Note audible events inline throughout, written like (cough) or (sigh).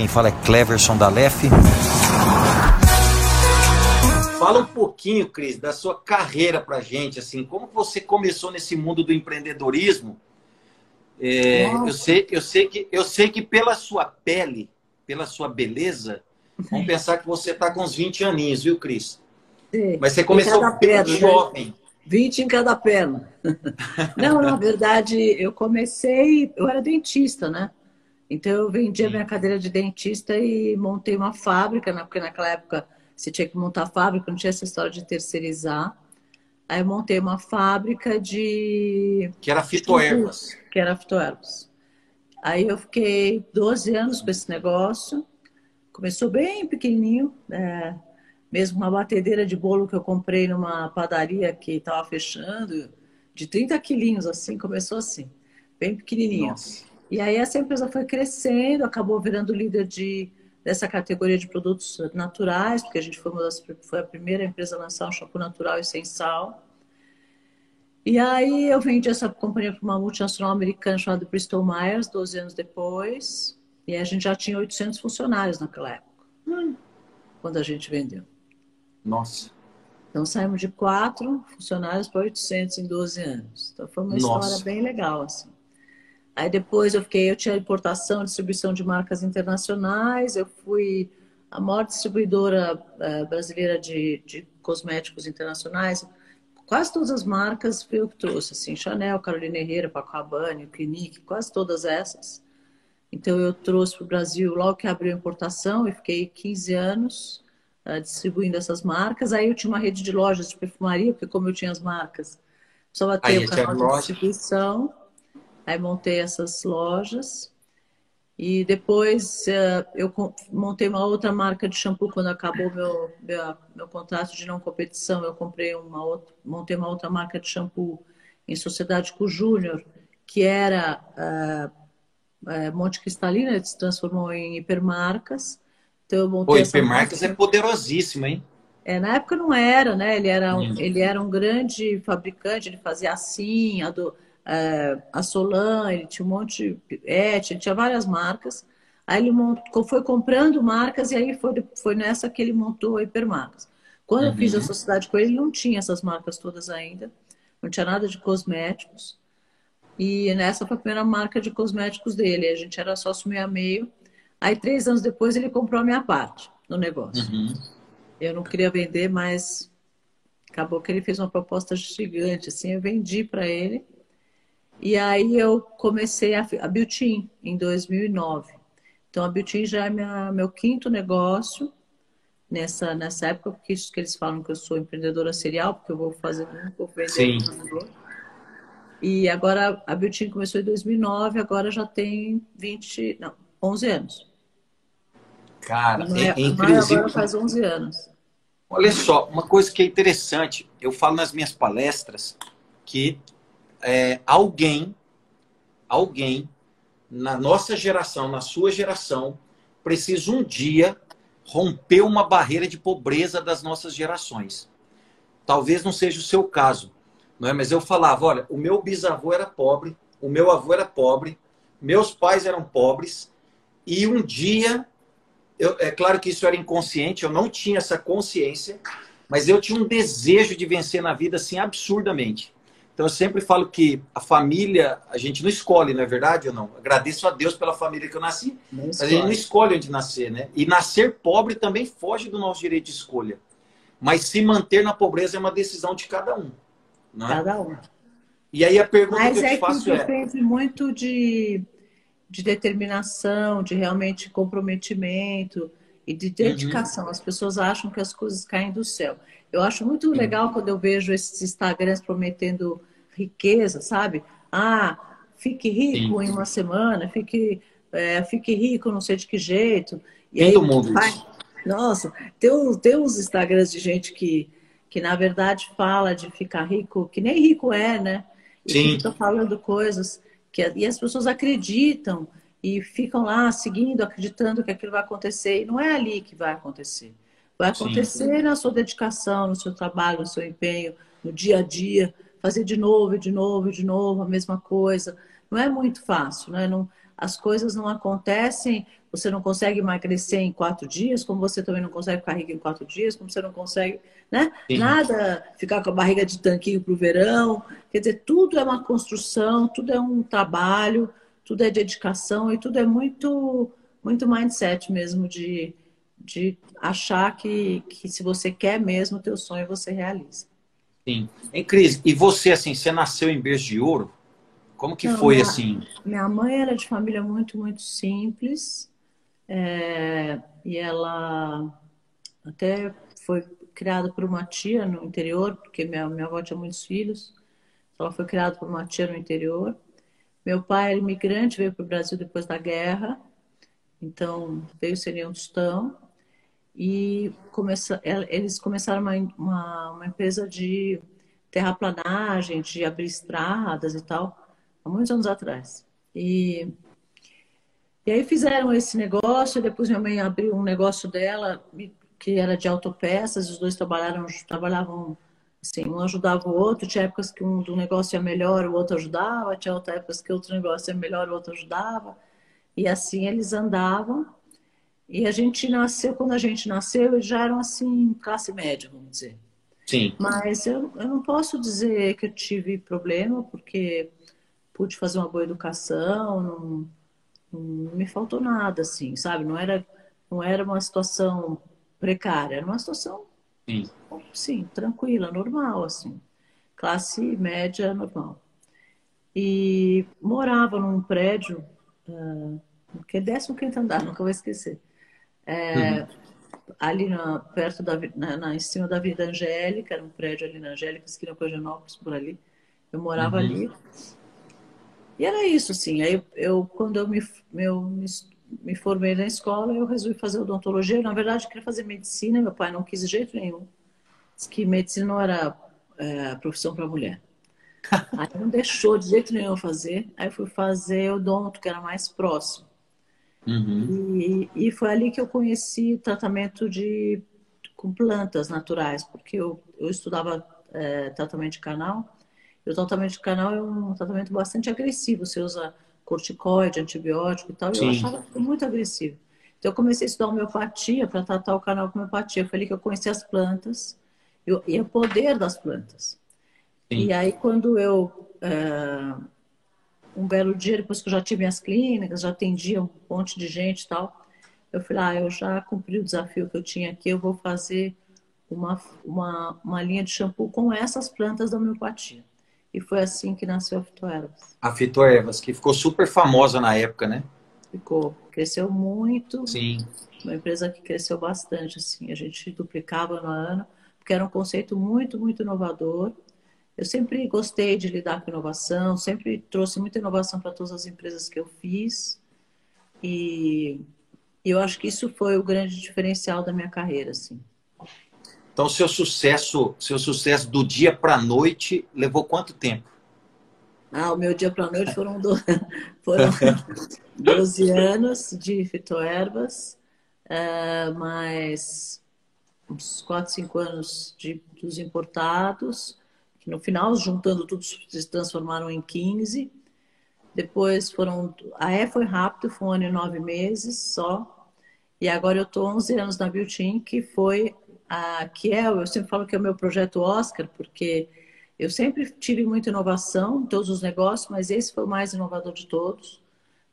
quem fala é Cleverson da Lef. Fala um pouquinho, Cris, da sua carreira pra gente, assim, como você começou nesse mundo do empreendedorismo? É, eu, sei, eu, sei que, eu sei que pela sua pele, pela sua beleza, vamos pensar que você está com uns 20 aninhos, viu, Cris? Sim. Mas você começou bem né? jovem. 20 em cada perna. (laughs) Não, na verdade, eu comecei, eu era dentista, né? Então eu vendia Sim. minha cadeira de dentista e montei uma fábrica, né? porque naquela época você tinha que montar fábrica, não tinha essa história de terceirizar. Aí eu montei uma fábrica de. Que era fitoervas. Que era fitoervas. Aí eu fiquei 12 anos com esse negócio. Começou bem pequenininho, é, mesmo uma batedeira de bolo que eu comprei numa padaria que estava fechando, de 30 quilinhos, assim, começou assim, bem pequenininho. Nossa. E aí essa empresa foi crescendo, acabou virando líder de dessa categoria de produtos naturais, porque a gente foi, das, foi a primeira empresa a lançar um shampoo natural e sem sal. E aí eu vendi essa companhia para uma multinacional americana chamada Bristol Myers, 12 anos depois. E a gente já tinha 800 funcionários naquela época, hum. quando a gente vendeu. Nossa. Então saímos de quatro funcionários para 800 em 12 anos. Então foi uma Nossa. história bem legal, assim. Aí depois eu fiquei, eu tinha importação, distribuição de marcas internacionais, eu fui a maior distribuidora uh, brasileira de, de, cosméticos internacionais. Quase todas as marcas foi eu que trouxe, assim, Chanel, Carolina Herrera, Paco Rabanne, Clinique, quase todas essas. Então eu trouxe para o Brasil logo que abriu a importação e fiquei 15 anos uh, distribuindo essas marcas. Aí eu tinha uma rede de lojas de perfumaria, porque como eu tinha as marcas, precisava ter Aí, o canal de distribuição. Aí montei essas lojas. E depois uh, eu montei uma outra marca de shampoo quando acabou meu, meu, meu contrato de não competição. Eu comprei uma outra, montei uma outra marca de shampoo em sociedade com o Júnior, que era uh, uh, Monte Cristalina, ele se transformou em hipermarcas. Então eu montei Pô, hipermarcas marca. é poderosíssimo, hein? É, na época não era, né? Ele era, um, hum. ele era um grande fabricante, ele fazia assim, a do é, a Solan, ele tinha um monte de Et, ele tinha várias marcas. Aí ele montou, foi comprando marcas e aí foi, foi nessa que ele montou a Hipermarcas. Quando uhum. eu fiz a uhum. sociedade com ele, não tinha essas marcas todas ainda, não tinha nada de cosméticos. E nessa foi a primeira marca de cosméticos dele. A gente era sócio meio a meio. Aí, três anos depois, ele comprou a minha parte no negócio. Uhum. Eu não queria vender, mas acabou que ele fez uma proposta gigante. Assim, eu vendi para ele. E aí eu comecei a, a em 2009. Então a Beauty já é minha, meu quinto negócio nessa, nessa época, porque isso que eles falam que eu sou empreendedora serial, porque eu vou fazer um vender Sim. E agora a Beauty começou em 2009, agora já tem 20, não, 11 anos. Cara, é, é incrível. Agora faz 11 anos. Olha só, uma coisa que é interessante, eu falo nas minhas palestras que é, alguém, alguém na nossa geração, na sua geração, precisa um dia romper uma barreira de pobreza das nossas gerações. Talvez não seja o seu caso, não é? Mas eu falava, olha, o meu bisavô era pobre, o meu avô era pobre, meus pais eram pobres e um dia, eu, é claro que isso era inconsciente, eu não tinha essa consciência, mas eu tinha um desejo de vencer na vida assim absurdamente. Então eu sempre falo que a família a gente não escolhe, não é verdade ou não? Agradeço a Deus pela família que eu nasci, mas a gente não escolhe onde nascer, né? E nascer pobre também foge do nosso direito de escolha. Mas se manter na pobreza é uma decisão de cada um. Não é? Cada um. E aí a pergunta mas que eu te é faço que é... depende muito de, de determinação, de realmente comprometimento e de dedicação. Uhum. As pessoas acham que as coisas caem do céu. Eu acho muito legal quando eu vejo esses Instagrams prometendo riqueza, sabe? Ah, fique rico Sim. em uma semana, fique, é, fique rico não sei de que jeito. E aí, mundo vai... Nossa, tem, tem uns Instagrams de gente que, que na verdade fala de ficar rico, que nem rico é, né? E Sim. fica falando coisas que e as pessoas acreditam e ficam lá seguindo, acreditando que aquilo vai acontecer. E não é ali que vai acontecer. Vai acontecer Sim. na sua dedicação, no seu trabalho, no seu empenho, no dia a dia, fazer de novo, de novo, de novo, a mesma coisa. Não é muito fácil, né? Não, as coisas não acontecem você não consegue emagrecer em quatro dias, como você também não consegue ficar em quatro dias, como você não consegue, né? Sim. Nada ficar com a barriga de tanquinho para o verão. Quer dizer, tudo é uma construção, tudo é um trabalho, tudo é dedicação e tudo é muito, muito mindset mesmo de, de achar que, que se você quer mesmo o teu sonho, você realiza. Sim. Em Cris, e você, assim, você nasceu em berço de ouro? Como que Não, foi, minha, assim? Minha mãe era de família muito, muito simples. É, e ela até foi criada por uma tia no interior, porque minha, minha avó tinha muitos filhos. Ela foi criada por uma tia no interior. Meu pai era imigrante, veio para o Brasil depois da guerra. Então, veio ser um tostão. E começa, eles começaram uma, uma, uma empresa de terraplanagem, de abrir estradas e tal, há muitos anos atrás. E e aí fizeram esse negócio, depois minha mãe abriu um negócio dela, que era de autopeças, os dois trabalharam, trabalhavam assim, um ajudava o outro, tinha épocas que um do negócio ia melhor, o outro ajudava, tinha outras épocas que outro negócio ia melhor, o outro ajudava. E assim eles andavam. E a gente nasceu, quando a gente nasceu, eles já eram assim, classe média, vamos dizer. Sim. Mas eu, eu não posso dizer que eu tive problema, porque pude fazer uma boa educação, não não me faltou nada, assim, sabe? Não era, não era uma situação precária, era uma situação, sim, sim tranquila, normal, assim. Classe média normal. E morava num prédio, uh, que é 15 andar, nunca vou esquecer. É, uhum. Ali na, perto da, na, na, em cima da Vida Angélica, era um prédio ali na Angélica, esquina com Genópolis, por ali. Eu morava uhum. ali. E era isso, assim. Aí eu, quando eu me, meu, me, me formei na escola, eu resolvi fazer odontologia. Na verdade, eu queria fazer medicina, meu pai não quis de jeito nenhum. Diz que medicina não era é, profissão para mulher. (laughs) Aí não deixou de jeito nenhum fazer. Aí fui fazer odonto, que era mais próximo. Uhum. E, e foi ali que eu conheci tratamento de com plantas naturais, porque eu, eu estudava é, tratamento de canal e o tratamento de canal é um tratamento bastante agressivo. Você usa corticoide, antibiótico e tal. Sim. E eu achava muito agressivo. Então eu comecei a estudar homeopatia para tratar o canal com homeopatia. Foi ali que eu conheci as plantas e o poder das plantas. Sim. E aí quando eu é, um belo dia depois que eu já tive minhas clínicas, já atendia um monte de gente e tal, eu falei, ah, eu já cumpri o desafio que eu tinha aqui, eu vou fazer uma, uma, uma linha de shampoo com essas plantas da homeopatia. E foi assim que nasceu a Fitoervas. A Fitoervas, que ficou super famosa na época, né? Ficou. Cresceu muito. Sim. Uma empresa que cresceu bastante, assim. A gente duplicava no ano, porque era um conceito muito, muito inovador. Eu sempre gostei de lidar com inovação, sempre trouxe muita inovação para todas as empresas que eu fiz. E eu acho que isso foi o grande diferencial da minha carreira, assim. Então, seu sucesso, seu sucesso do dia para a noite levou quanto tempo? Ah, o meu dia para a noite foram, do... (laughs) foram (laughs) 12 anos de fitoervas, uh, mais uns 4, 5 anos de, dos importados, que no final, juntando tudo, se transformaram em 15. Depois foram. A E foi rápido, foi um ano e nove meses só. E agora eu estou 11 anos na Beauty, que foi a, que é, eu sempre falo que é o meu projeto Oscar, porque eu sempre tive muita inovação em todos os negócios, mas esse foi o mais inovador de todos,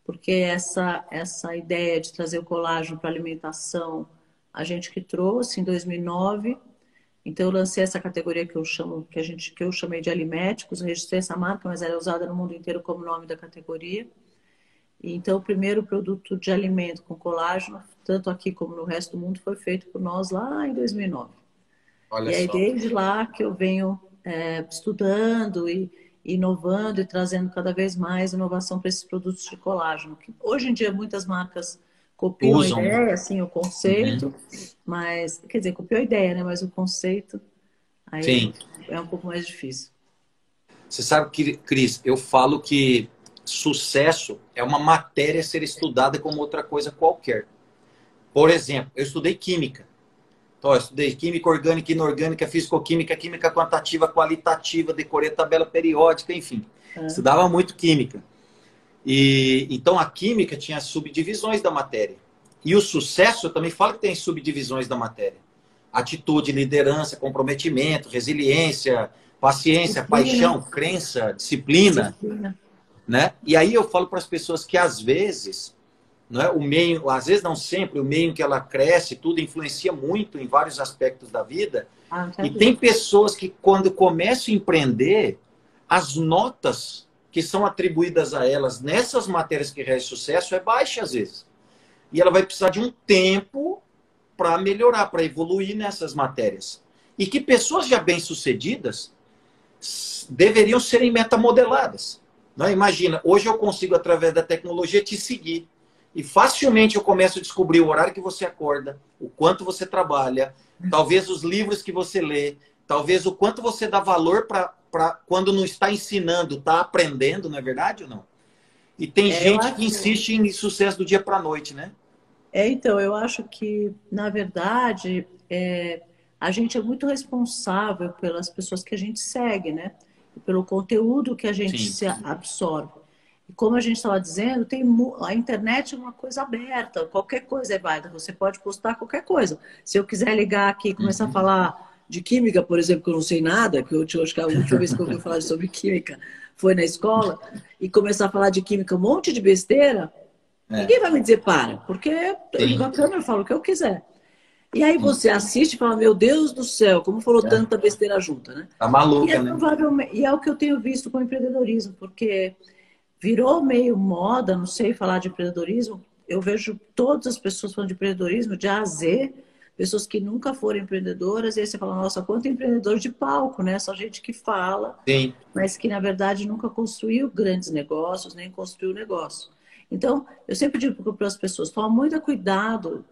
porque essa, essa ideia de trazer o colágeno para alimentação, a gente que trouxe em 2009, então eu lancei essa categoria que eu chamo, que a gente, que eu chamei de aliméticos, registrei essa marca, mas ela é usada no mundo inteiro como nome da categoria. Então, o primeiro produto de alimento com colágeno, tanto aqui como no resto do mundo, foi feito por nós lá em 2009. Olha e aí, só. desde lá que eu venho é, estudando e inovando e trazendo cada vez mais inovação para esses produtos de colágeno. Que hoje em dia, muitas marcas copiam Usam. a ideia, assim, o conceito, uhum. mas, quer dizer, copiou a ideia, né? Mas o conceito aí Sim. é um pouco mais difícil. Você sabe que, Cris, eu falo que sucesso é uma matéria a ser estudada como outra coisa qualquer. Por exemplo, eu estudei química. Então, eu estudei química orgânica, inorgânica, fisicoquímica, química quantitativa, qualitativa, decorei tabela periódica, enfim. É. Estudava muito química. E então a química tinha subdivisões da matéria. E o sucesso, eu também falo que tem subdivisões da matéria. Atitude, liderança, comprometimento, resiliência, paciência, disciplina. paixão, crença, disciplina. disciplina. Né? E aí eu falo para as pessoas que às vezes, não é, o meio, às vezes não sempre, o meio em que ela cresce, tudo influencia muito em vários aspectos da vida. Ah, e tem pessoas que quando começam a empreender, as notas que são atribuídas a elas nessas matérias que realizam sucesso é baixa às vezes. E ela vai precisar de um tempo para melhorar, para evoluir nessas matérias. E que pessoas já bem-sucedidas deveriam serem metamodeladas. Não, é? imagina, hoje eu consigo, através da tecnologia, te seguir. E facilmente eu começo a descobrir o horário que você acorda, o quanto você trabalha, talvez os livros que você lê, talvez o quanto você dá valor para quando não está ensinando, está aprendendo, não é verdade ou não? E tem é, gente que insiste em sucesso do dia para a noite, né? É, então, eu acho que, na verdade, é, a gente é muito responsável pelas pessoas que a gente segue, né? Pelo conteúdo que a gente Sim. se absorve. E como a gente estava dizendo, tem a internet é uma coisa aberta, qualquer coisa é válida, você pode postar qualquer coisa. Se eu quiser ligar aqui e começar uhum. a falar de química, por exemplo, que eu não sei nada, que eu acho que a última vez que eu ouvi falar sobre química foi na escola, e começar a falar de química, um monte de besteira, é. ninguém vai me dizer para, porque eu ligo a câmera falo o que eu quiser. E aí você assiste e fala, meu Deus do céu, como falou é. tanta besteira junta, né? Tá maluca, e é, né? E é o que eu tenho visto com o empreendedorismo, porque virou meio moda, não sei falar de empreendedorismo, eu vejo todas as pessoas falando de empreendedorismo, de A a Z, pessoas que nunca foram empreendedoras, e aí você fala, nossa, quanto empreendedor de palco, né? Só gente que fala, Sim. mas que na verdade nunca construiu grandes negócios, nem construiu negócio. Então, eu sempre digo para as pessoas, toma muito cuidado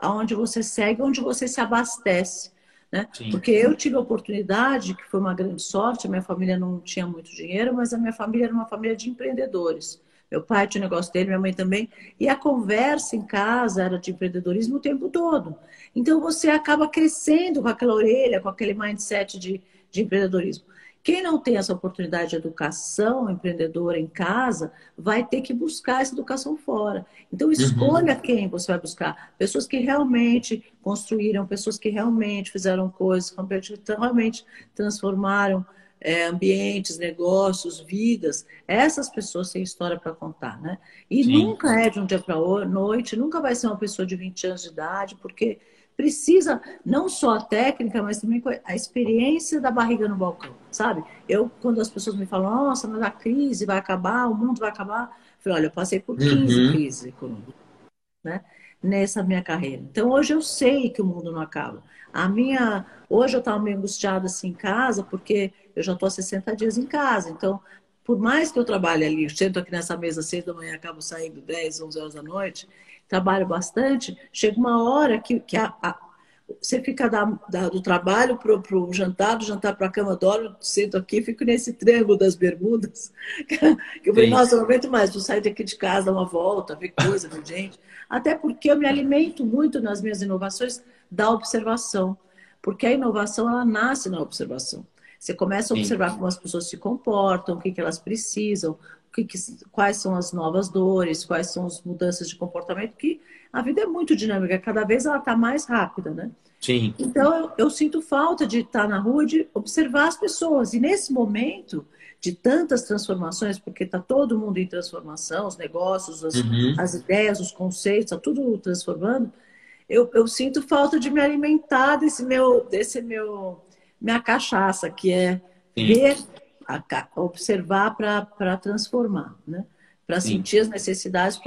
aonde você segue, onde você se abastece. Né? Porque eu tive a oportunidade, que foi uma grande sorte, a minha família não tinha muito dinheiro, mas a minha família era uma família de empreendedores. Meu pai tinha o negócio dele, minha mãe também. E a conversa em casa era de empreendedorismo o tempo todo. Então você acaba crescendo com aquela orelha, com aquele mindset de, de empreendedorismo. Quem não tem essa oportunidade de educação empreendedora em casa, vai ter que buscar essa educação fora. Então, escolha uhum. quem você vai buscar. Pessoas que realmente construíram, pessoas que realmente fizeram coisas, que realmente transformaram é, ambientes, negócios, vidas. Essas pessoas têm história para contar, né? E Sim. nunca é de um dia para noite, nunca vai ser uma pessoa de 20 anos de idade, porque precisa não só a técnica, mas também a experiência da barriga no balcão, sabe? Eu, quando as pessoas me falam, nossa, mas a crise vai acabar, o mundo vai acabar, eu falei, olha, eu passei por 15 uhum. crises econômicas, né? Nessa minha carreira. Então, hoje eu sei que o mundo não acaba. A minha... Hoje eu estava meio angustiada assim em casa, porque eu já estou há 60 dias em casa. Então, por mais que eu trabalhe ali, eu sento aqui nessa mesa às 6 da manhã, acabo saindo 10, 11 horas da noite, trabalho bastante, chega uma hora que, que a, a, você fica da, da, do trabalho para o jantar, do jantar para a cama, dorme, sento aqui, fico nesse triângulo das bermudas. (laughs) Que eu falei, nossa, eu não aguento mais, vou sair daqui de casa, dar uma volta, ver coisa, ver gente. Até porque eu me alimento muito nas minhas inovações da observação. Porque a inovação, ela nasce na observação. Você começa a observar Sim. como as pessoas se comportam, o que, que elas precisam, que, que, quais são as novas dores, quais são as mudanças de comportamento, que a vida é muito dinâmica, cada vez ela está mais rápida, né? Sim. Então eu, eu, sinto falta de estar na rua, de observar as pessoas. E nesse momento de tantas transformações, porque está todo mundo em transformação, os negócios, as, uhum. as ideias, os conceitos, está tudo transformando. Eu, eu, sinto falta de me alimentar desse meu, desse meu, minha cachaça, que é Sim. ver observar para transformar, né? Para sentir as necessidades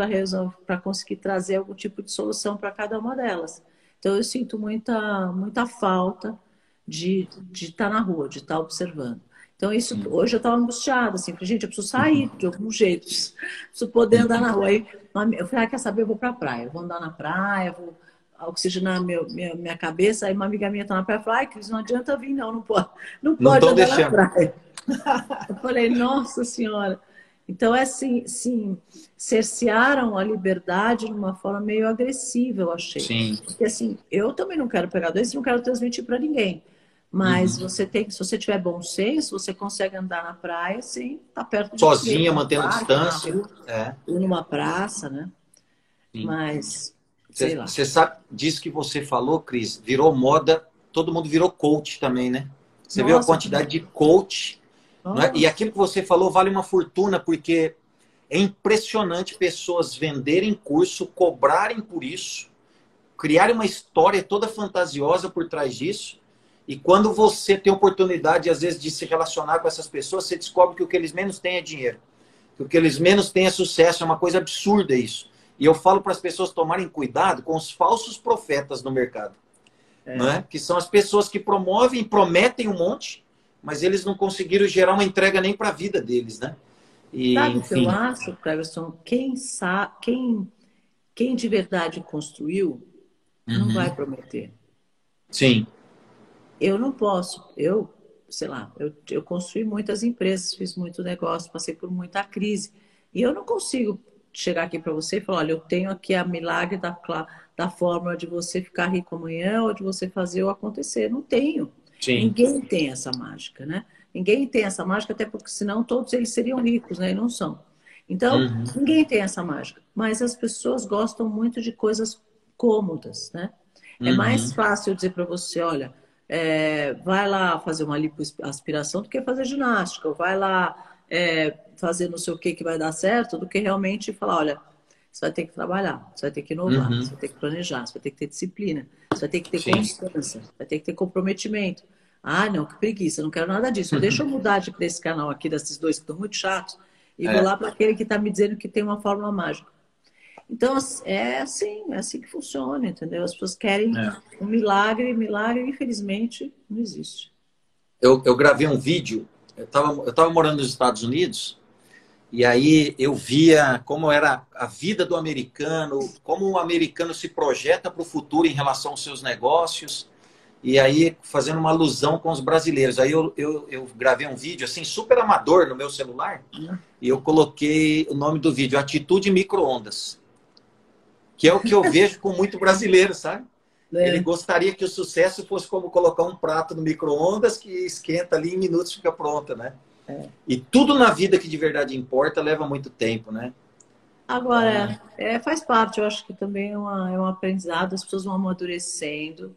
para conseguir trazer algum tipo de solução para cada uma delas. Então eu sinto muita muita falta de estar tá na rua, de estar tá observando. Então isso hoje eu estava angustiada, assim, falei, gente, eu preciso sair de algum jeito, preciso poder andar na rua. Aí eu falei, ah, quer saber, eu vou para a praia, eu vou andar na praia, vou oxigenar meu, minha, minha cabeça. Aí uma amiga minha está na praia e falou, ai, Cris, não adianta vir, não, não pode, (laughs) não pode não andar deixando. na praia. (laughs) Eu falei, nossa senhora. Então, é assim, sim, cercearam a liberdade de uma forma meio agressiva, eu achei. Sim. Porque, assim, eu também não quero pegar doença, não quero transmitir para ninguém. Mas uhum. você tem, se você tiver bom senso, você consegue andar na praia sem estar tá perto de Sozinha, mantendo distância. Rua, é. Ou numa praça, né? Sim. Mas Você sabe disso que você falou, Cris, virou moda, todo mundo virou coach também, né? Você Nossa, viu a quantidade que... de coach. Né? E aquilo que você falou vale uma fortuna, porque é impressionante pessoas venderem curso, cobrarem por isso, criarem uma história toda fantasiosa por trás disso. E quando você tem oportunidade, às vezes, de se relacionar com essas pessoas, você descobre que o que eles menos têm é dinheiro. Que o que eles menos têm é sucesso. É uma coisa absurda isso. E eu falo para as pessoas tomarem cuidado com os falsos profetas no mercado. É. Né? Que são as pessoas que promovem, prometem um monte, mas eles não conseguiram gerar uma entrega nem para a vida deles, né? E, Sabe o que eu acho, Cleverson? Quem, sabe, quem, quem de verdade construiu, uhum. não vai prometer. Sim. Eu não posso. Eu, sei lá, eu, eu construí muitas empresas, fiz muito negócio, passei por muita crise. E eu não consigo chegar aqui para você e falar, olha, eu tenho aqui a milagre da, da fórmula de você ficar rico amanhã ou de você fazer o acontecer. Não tenho. Sim. Ninguém tem essa mágica, né? Ninguém tem essa mágica, até porque senão todos eles seriam ricos, né? E não são. Então, uhum. ninguém tem essa mágica. Mas as pessoas gostam muito de coisas cômodas, né? É uhum. É mais fácil dizer para você, olha, é, vai lá fazer uma lipoaspiração do que fazer ginástica, ou vai lá é, fazer não sei o que que vai dar certo, do que realmente falar, olha, você vai ter que trabalhar, você vai ter que inovar, uhum. você vai ter que planejar, você vai ter que ter disciplina, você vai ter que ter Sim. constância, vai ter que ter comprometimento. Ah, não, que preguiça, não quero nada disso. Uhum. Deixa eu (laughs) mudar de para esse canal aqui, desses dois que estão muito chatos, e é. vou lá para aquele que está me dizendo que tem uma fórmula mágica. Então, é assim, é assim que funciona, entendeu? As pessoas querem é. um milagre, e milagre, infelizmente, não existe. Eu, eu gravei um vídeo, eu estava eu tava morando nos Estados Unidos, e aí eu via como era a vida do americano, como o americano se projeta para o futuro em relação aos seus negócios, e aí fazendo uma alusão com os brasileiros. Aí eu, eu, eu gravei um vídeo assim, super amador no meu celular, uhum. e eu coloquei o nome do vídeo, Atitude Microondas que é o que eu vejo com muito brasileiro, sabe? (laughs) É. Ele gostaria que o sucesso fosse como colocar um prato no micro-ondas que esquenta ali em minutos fica pronta, né? É. E tudo na vida que de verdade importa leva muito tempo, né? Agora, é, faz parte, eu acho que também é, uma, é um aprendizado, as pessoas vão amadurecendo.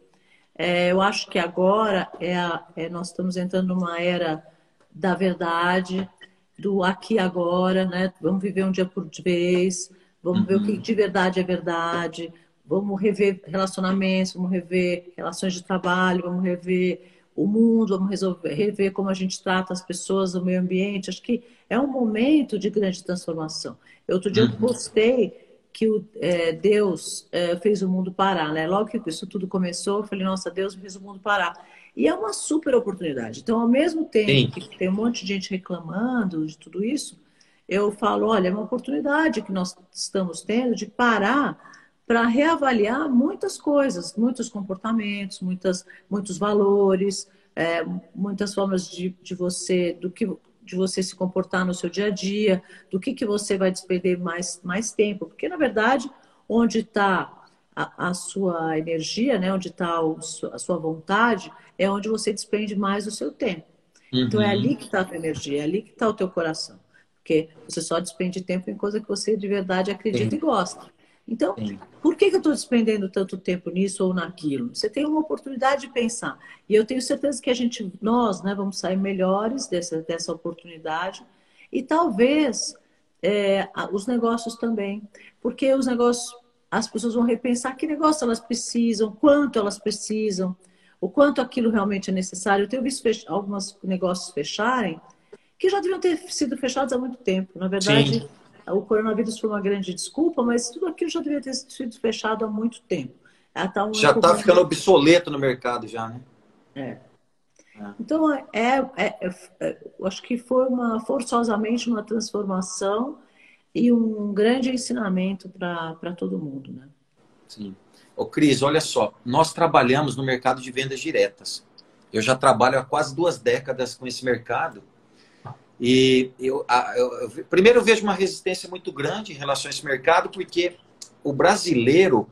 É, eu acho que agora é, a, é nós estamos entrando numa era da verdade, do aqui agora, né? Vamos viver um dia por vez vamos uhum. ver o que uhum. de verdade é verdade, vamos rever relacionamentos, vamos rever relações de trabalho, vamos rever o mundo, vamos resolver, rever como a gente trata as pessoas, o meio ambiente. Acho que é um momento de grande transformação. Eu, outro dia eu uhum. postei que o, é, Deus é, fez o mundo parar, né? Logo que isso tudo começou, eu falei, nossa, Deus fez o mundo parar. E é uma super oportunidade. Então, ao mesmo tempo Sim. que tem um monte de gente reclamando de tudo isso, eu falo, olha, é uma oportunidade que nós estamos tendo de parar para reavaliar muitas coisas, muitos comportamentos, muitas, muitos valores, é, muitas formas de, de você, do que de você se comportar no seu dia a dia, do que, que você vai despender mais, mais tempo, porque na verdade, onde está a, a, sua energia, né, onde está a sua vontade, é onde você despende mais o seu tempo. Uhum. Então é uhum. ali que está a tua energia, é ali que está o teu coração. Porque você só despende tempo em coisa que você de verdade acredita e gosta. Então, Sim. por que, que eu estou despendendo tanto tempo nisso ou naquilo? Você tem uma oportunidade de pensar. E eu tenho certeza que a gente, nós, né, vamos sair melhores dessa, dessa oportunidade. E talvez é, os negócios também. Porque os negócios, as pessoas vão repensar que negócio elas precisam, quanto elas precisam, o quanto aquilo realmente é necessário. Eu tenho visto alguns negócios fecharem que já deviam ter sido fechados há muito tempo. Na verdade, Sim. O coronavírus foi uma grande desculpa, mas tudo aquilo já deveria ter sido fechado há muito tempo. É, tá um já está ficando obsoleto no mercado já, né? É. é. Então, é, é, é, é, eu acho que foi uma forçosamente uma transformação e um grande ensinamento para todo mundo, né? Sim. Ô, Cris, olha só, nós trabalhamos no mercado de vendas diretas. Eu já trabalho há quase duas décadas com esse mercado e eu, eu, eu, primeiro eu vejo uma resistência muito grande em relação a esse mercado, porque o brasileiro,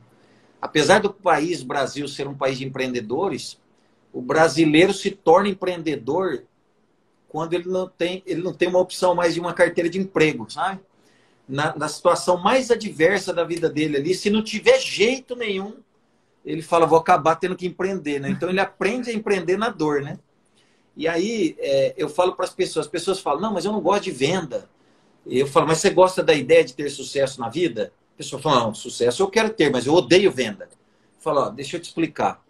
apesar do país Brasil ser um país de empreendedores, o brasileiro se torna empreendedor quando ele não tem, ele não tem uma opção mais de uma carteira de emprego, sabe? na, na situação mais adversa da vida dele ali, se não tiver jeito nenhum, ele fala, vou acabar tendo que empreender, né? Então ele aprende a empreender na dor, né? E aí é, eu falo para as pessoas, as pessoas falam, não, mas eu não gosto de venda. Eu falo, mas você gosta da ideia de ter sucesso na vida? A pessoa fala, não, sucesso eu quero ter, mas eu odeio venda. Eu falo, ó, deixa eu te explicar.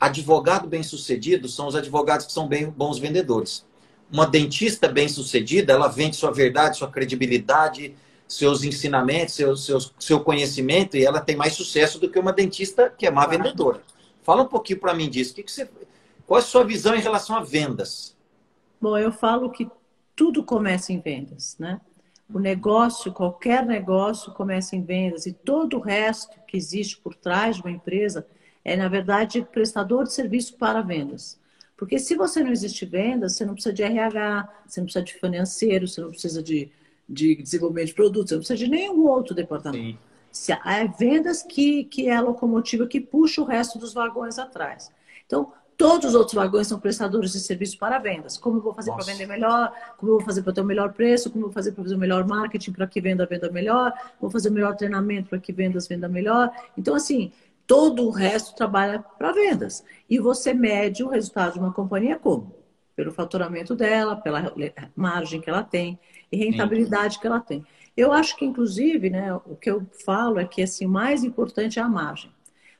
Advogado bem-sucedido são os advogados que são bem bons vendedores. Uma dentista bem-sucedida, ela vende sua verdade, sua credibilidade, seus ensinamentos, seu, seu, seu conhecimento, e ela tem mais sucesso do que uma dentista que é má vendedora. Fala um pouquinho para mim disso. O que, que você, qual é a sua visão em relação a vendas? Bom, eu falo que tudo começa em vendas, né? O negócio, qualquer negócio começa em vendas e todo o resto que existe por trás de uma empresa é, na verdade, prestador de serviço para vendas. Porque se você não existe vendas, você não precisa de RH, você não precisa de financeiro, você não precisa de de desenvolvimento de produtos, você não precisa de nenhum outro departamento. Sim. É vendas que, que é a locomotiva que puxa o resto dos vagões atrás. Então, todos os outros vagões são prestadores de serviço para vendas. Como eu vou fazer para vender melhor? Como eu vou fazer para ter o melhor preço? Como eu vou fazer para fazer o melhor marketing para que venda venda melhor? Vou fazer o melhor treinamento para que vendas venda melhor? Então, assim, todo o resto trabalha para vendas. E você mede o resultado de uma companhia como? Pelo faturamento dela, pela margem que ela tem, e rentabilidade Sim. que ela tem. Eu acho que, inclusive, né, o que eu falo é que assim, o mais importante é a margem.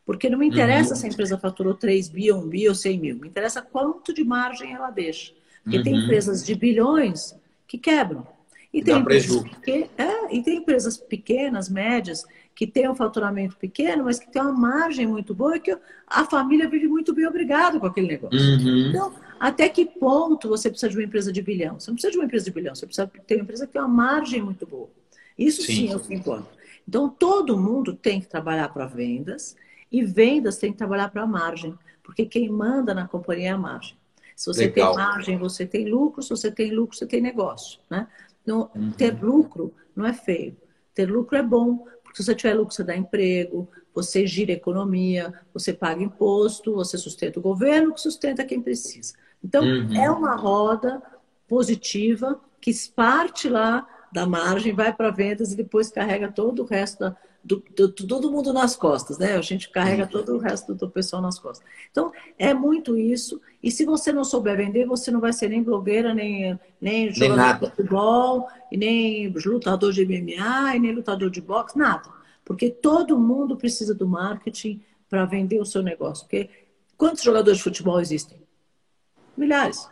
Porque não me interessa uhum. se a empresa faturou 3 bi, 1 bi ou 100 mil. Me interessa quanto de margem ela deixa. Porque uhum. tem empresas de bilhões que quebram. E tem, empresas que, é, e tem empresas pequenas, médias, que têm um faturamento pequeno, mas que têm uma margem muito boa e que a família vive muito bem obrigado com aquele negócio. Uhum. Então, até que ponto você precisa de uma empresa de bilhão? Você não precisa de uma empresa de bilhão, você precisa ter uma empresa que tem uma margem muito boa. Isso sim, sim é o que importa. Então, todo mundo tem que trabalhar para vendas e vendas tem que trabalhar para margem, porque quem manda na companhia é a margem. Se você Legal. tem margem, você tem lucro, se você tem lucro, você tem negócio. Né? Então, uhum. ter lucro não é feio. Ter lucro é bom, porque se você tiver lucro, você dá emprego, você gira a economia, você paga imposto, você sustenta o governo, que sustenta quem precisa. Então, uhum. é uma roda positiva que parte lá da margem, vai para vendas e depois carrega todo o resto da, do, do, todo mundo nas costas, né? A gente carrega todo o resto do pessoal nas costas. Então, é muito isso. E se você não souber vender, você não vai ser nem blogueira, nem, nem jogador nada. de futebol, e nem lutador de MMA, e nem lutador de boxe, nada. Porque todo mundo precisa do marketing para vender o seu negócio. Porque quantos jogadores de futebol existem? Milhares.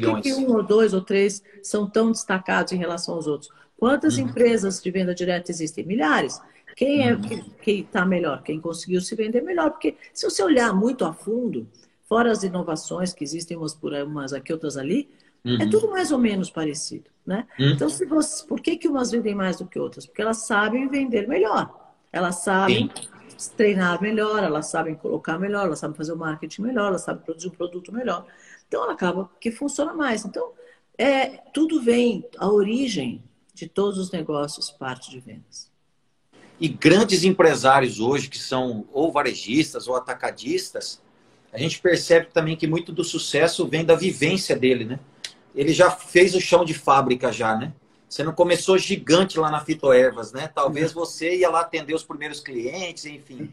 Por que, um ou dois ou três são tão destacados em relação aos outros? Quantas uhum. empresas de venda direta existem? Milhares. Quem é uhum. que está melhor? Quem conseguiu se vender melhor? Porque se você olhar muito a fundo, fora as inovações que existem umas por umas aqui, outras ali, é uhum. é tudo mais ou menos parecido, né? Uhum. Então, se você, por que, que umas vendem mais do que outras? Porque elas sabem vender melhor. Elas sabem Sim. treinar melhor, elas sabem colocar melhor, elas sabem fazer o marketing melhor, elas sabem produzir um produto melhor. Então ela acaba que funciona mais. Então, é, tudo vem, a origem de todos os negócios parte de vendas. E grandes empresários hoje, que são ou varejistas ou atacadistas, a gente percebe também que muito do sucesso vem da vivência dele, né? Ele já fez o chão de fábrica já, né? Você não começou gigante lá na Fitoervas, né? Talvez você ia lá atender os primeiros clientes, enfim.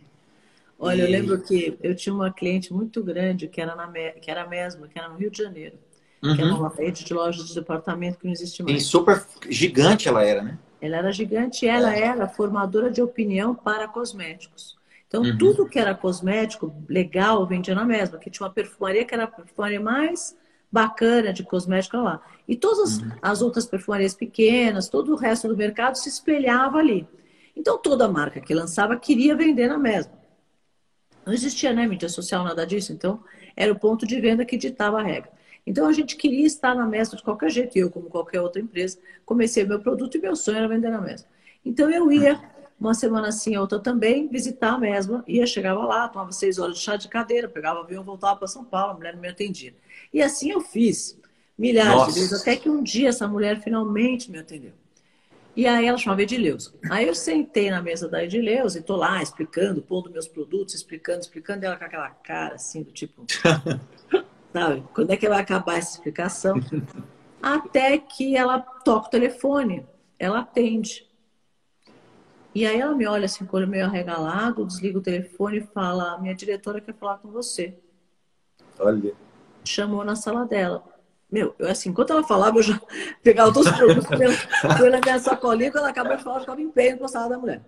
Olha, e... eu lembro que eu tinha uma cliente muito grande que era, na, que era a mesma, que era no Rio de Janeiro. Uhum. Que era uma rede de lojas de departamento que não existe mais. E super gigante ela era, né? Ela era gigante e ela é. era formadora de opinião para cosméticos. Então, uhum. tudo que era cosmético, legal, vendia na mesma. Que tinha uma perfumaria que era a perfumaria mais bacana de cosmética lá. E todas uhum. as outras perfumarias pequenas, todo o resto do mercado se espelhava ali. Então, toda marca que lançava queria vender na mesma. Não existia né, mídia social, nada disso. Então, era o ponto de venda que ditava a regra. Então, a gente queria estar na mesa de qualquer jeito. Eu, como qualquer outra empresa, comecei meu produto e meu sonho era vender na mesa. Então, eu ia, uma semana assim, outra também, visitar a mesma. Ia, chegava lá, tomava seis horas de chá de cadeira, pegava avião, voltava para São Paulo, a mulher não me atendia. E assim eu fiz, milhares Nossa. de vezes, até que um dia essa mulher finalmente me atendeu. E aí ela chamava Edileuza. Aí eu sentei na mesa da Edileuza e tô lá explicando, pondo meus produtos, explicando, explicando, e ela com aquela cara assim, do tipo, (laughs) sabe? Quando é que vai acabar essa explicação? (laughs) Até que ela toca o telefone, ela atende. E aí ela me olha assim, com o olho meio arregalado, desliga o telefone e fala: Minha diretora quer falar com você. Olha. Chamou na sala dela. Meu, eu assim, enquanto ela falava, eu já (laughs) pegava todos os produtos, fui na minha sacolinha, quando ela acabou de falar, eu estava em pé na sala da mulher.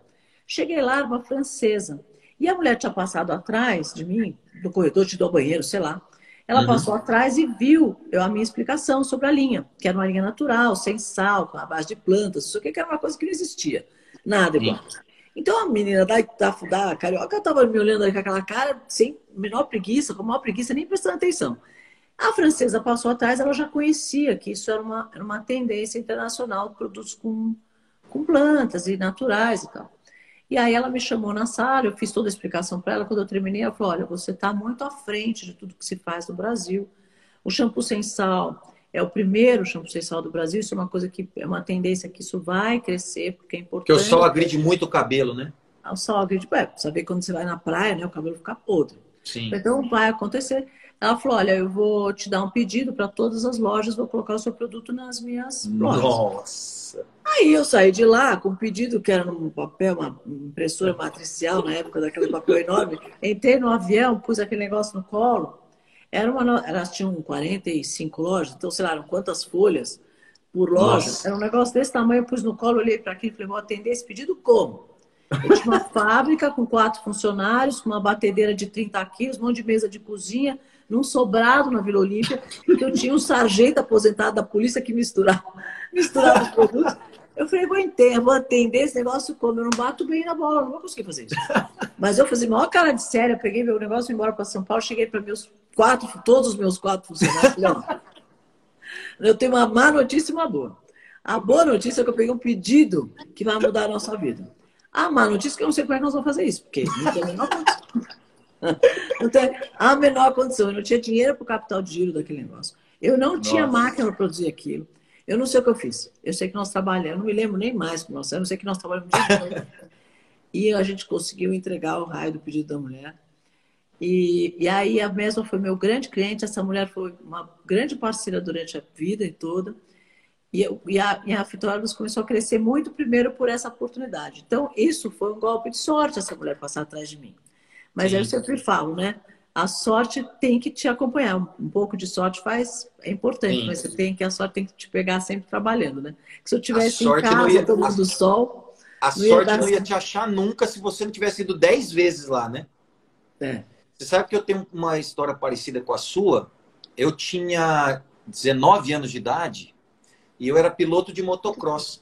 Cheguei lá, uma francesa. E a mulher tinha passado atrás de mim, no corredor, te dou banheiro, sei lá. Ela uhum. passou atrás e viu eu, a minha explicação sobre a linha, que era uma linha natural, sem sal, com a base de plantas, isso aqui que era uma coisa que não existia. Nada igual. Sim. Então a menina da, da, da carioca estava me olhando ali com aquela cara, sem menor preguiça, com maior preguiça, nem prestando atenção. A francesa passou atrás, ela já conhecia que isso era uma, era uma tendência internacional de produtos com, com plantas e naturais e tal. E aí ela me chamou na sala, eu fiz toda a explicação para ela. Quando eu terminei, ela falou: olha, você está muito à frente de tudo que se faz no Brasil. O shampoo sem sal é o primeiro shampoo sem sal do Brasil. Isso é uma coisa que é uma tendência que isso vai crescer, porque é importante. Porque o sol agride muito o cabelo, né? O sol agride, é, saber quando você vai na praia, né, o cabelo fica podre. Sim. Então vai acontecer. Ela falou: olha, eu vou te dar um pedido para todas as lojas, vou colocar o seu produto nas minhas lojas. Nossa! Aí eu saí de lá com um pedido que era um papel, uma impressora matricial na época daquele papel enorme. Entrei no avião, pus aquele negócio no colo. Era uma, elas tinham 45 lojas, então sei lá, quantas folhas por loja. Nossa. Era um negócio desse tamanho, eu pus no colo, olhei para aquilo e falei, vou atender esse pedido como? Eu tinha uma fábrica com quatro funcionários, com uma batedeira de 30 quilos, um monte de mesa de cozinha, num sobrado na Vila Olímpia, que eu tinha um sargento aposentado da polícia que misturava, misturava os produtos. Eu falei, vou entender, vou atender esse negócio como eu não bato bem na bola, não vou conseguir fazer isso. Mas eu fiz a maior cara de sério, eu peguei meu negócio, fui embora para São Paulo, cheguei para meus quatro, todos os meus quatro funcionários. Eu tenho uma má notícia e uma boa. A boa notícia é que eu peguei um pedido que vai mudar a nossa vida. A má notícia é que eu não sei como é que nós vamos fazer isso, porque não tem a menor condição. Tem a menor condição. Eu não tinha dinheiro para o capital de giro daquele negócio. Eu não Nossa. tinha máquina para produzir aquilo. Eu não sei o que eu fiz. Eu sei que nós trabalhamos, eu não me lembro nem mais como nós, eu não sei que nós trabalhamos E a gente conseguiu entregar o raio do pedido da mulher. E, e aí a mesma foi meu grande cliente, essa mulher foi uma grande parceira durante a vida toda. E, e a, e a Fitóribus começou a crescer muito primeiro por essa oportunidade. Então, isso foi um golpe de sorte, essa mulher passar atrás de mim. Mas Sim. eu sempre falo, né? a sorte tem que te acompanhar. Um pouco de sorte faz é importante, Sim. mas você tem que a sorte tem que te pegar sempre trabalhando, né? se eu tivesse em casa ia, tomando a, sol, a não sorte não ia te achar nunca se você não tivesse ido dez vezes lá, né? É. Você sabe que eu tenho uma história parecida com a sua. Eu tinha 19 anos de idade e eu era piloto de motocross.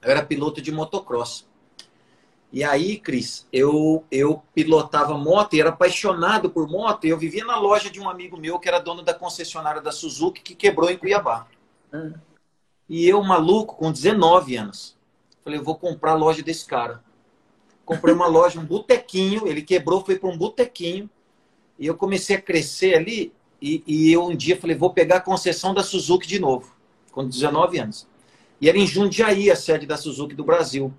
Eu era piloto de motocross. E aí, Cris, eu, eu pilotava moto e era apaixonado por moto. E eu vivia na loja de um amigo meu que era dono da concessionária da Suzuki que quebrou em Cuiabá. Ah. E eu, maluco, com 19 anos, falei, eu vou comprar a loja desse cara. Comprei uma loja, um botequinho, ele quebrou, foi para um botequinho. E eu comecei a crescer ali. E, e eu um dia falei, vou pegar a concessão da Suzuki de novo, com 19 anos. E era em Jundiaí, a sede da Suzuki do Brasil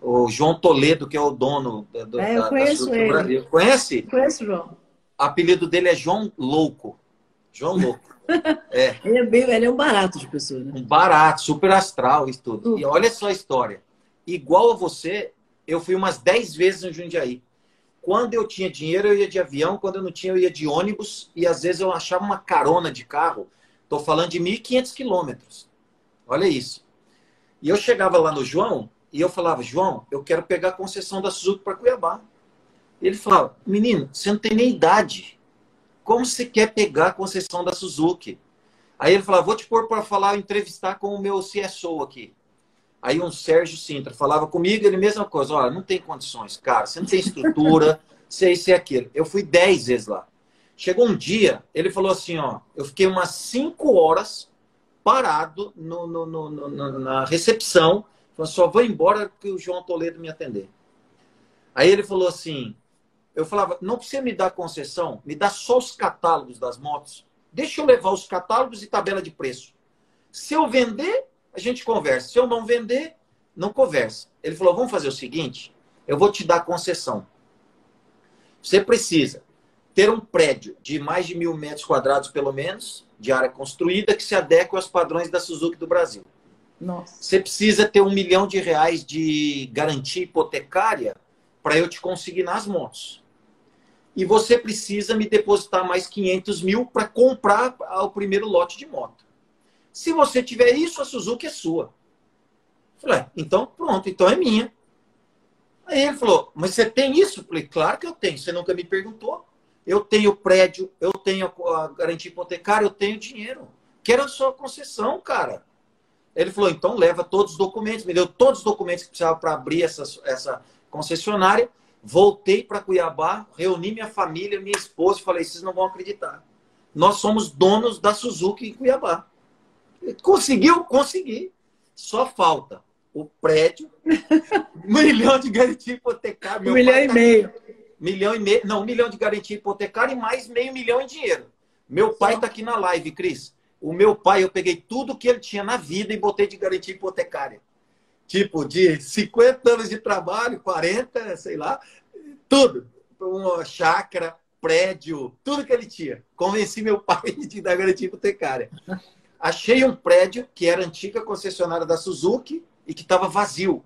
o João Toledo, que é o dono do, é, eu da, conheço da ele. Brasil. Conhece? Conheço, João. O apelido dele é João Louco. João Louco. (laughs) É. ele, é bem, ele é um barato de pessoa, né? Um barato, super astral e tudo. Uh. E olha só a história. Igual a você, eu fui umas 10 vezes no Jundiaí. Quando eu tinha dinheiro, eu ia de avião. Quando eu não tinha, eu ia de ônibus. E às vezes eu achava uma carona de carro. Estou falando de 1.500 quilômetros. Olha isso. E eu chegava lá no João, e eu falava, João, eu quero pegar a concessão da Suzuki para Cuiabá. Ele falava, menino, você não tem nem idade. Como você quer pegar a concessão da Suzuki? Aí ele falava, vou te pôr para falar, entrevistar com o meu CSO aqui. Aí um Sérgio Sintra falava comigo, ele mesma coisa, olha, não tem condições, cara, você não tem estrutura, (laughs) se é aquilo. Eu fui dez vezes lá. Chegou um dia, ele falou assim, ó, eu fiquei umas cinco horas parado no, no, no, na recepção Falou, só vou embora que o João Toledo me atender. Aí ele falou assim, eu falava, não precisa me dar concessão, me dá só os catálogos das motos. Deixa eu levar os catálogos e tabela de preço. Se eu vender, a gente conversa. Se eu não vender, não conversa. Ele falou, vamos fazer o seguinte, eu vou te dar concessão. Você precisa ter um prédio de mais de mil metros quadrados, pelo menos, de área construída, que se adeque aos padrões da Suzuki do Brasil. Nossa. Você precisa ter um milhão de reais de garantia hipotecária para eu te conseguir nas motos. E você precisa me depositar mais 500 mil para comprar o primeiro lote de moto. Se você tiver isso, a Suzuki é sua. falei, é, então pronto, então é minha. Aí ele falou, mas você tem isso? Eu falei, claro que eu tenho, você nunca me perguntou. Eu tenho prédio, eu tenho a garantia hipotecária, eu tenho dinheiro. Quero a sua concessão, cara. Ele falou, então leva todos os documentos, me deu todos os documentos que precisava para abrir essa, essa concessionária. Voltei para Cuiabá, reuni minha família, minha esposa e falei, vocês não vão acreditar. Nós somos donos da Suzuki em Cuiabá. Conseguiu? Consegui. Só falta o prédio, (laughs) milhão de garantia hipotecária. Um milhão e tá meio. Milhão e meio. Não, um milhão de garantia hipotecária e mais meio milhão em dinheiro. Meu pai está aqui na live, Cris. O meu pai, eu peguei tudo que ele tinha na vida e botei de garantia hipotecária. Tipo, de 50 anos de trabalho, 40, sei lá, tudo. Uma chácara, prédio, tudo que ele tinha. Convenci meu (laughs) pai de dar garantia hipotecária. Achei um prédio que era antiga concessionária da Suzuki e que estava vazio.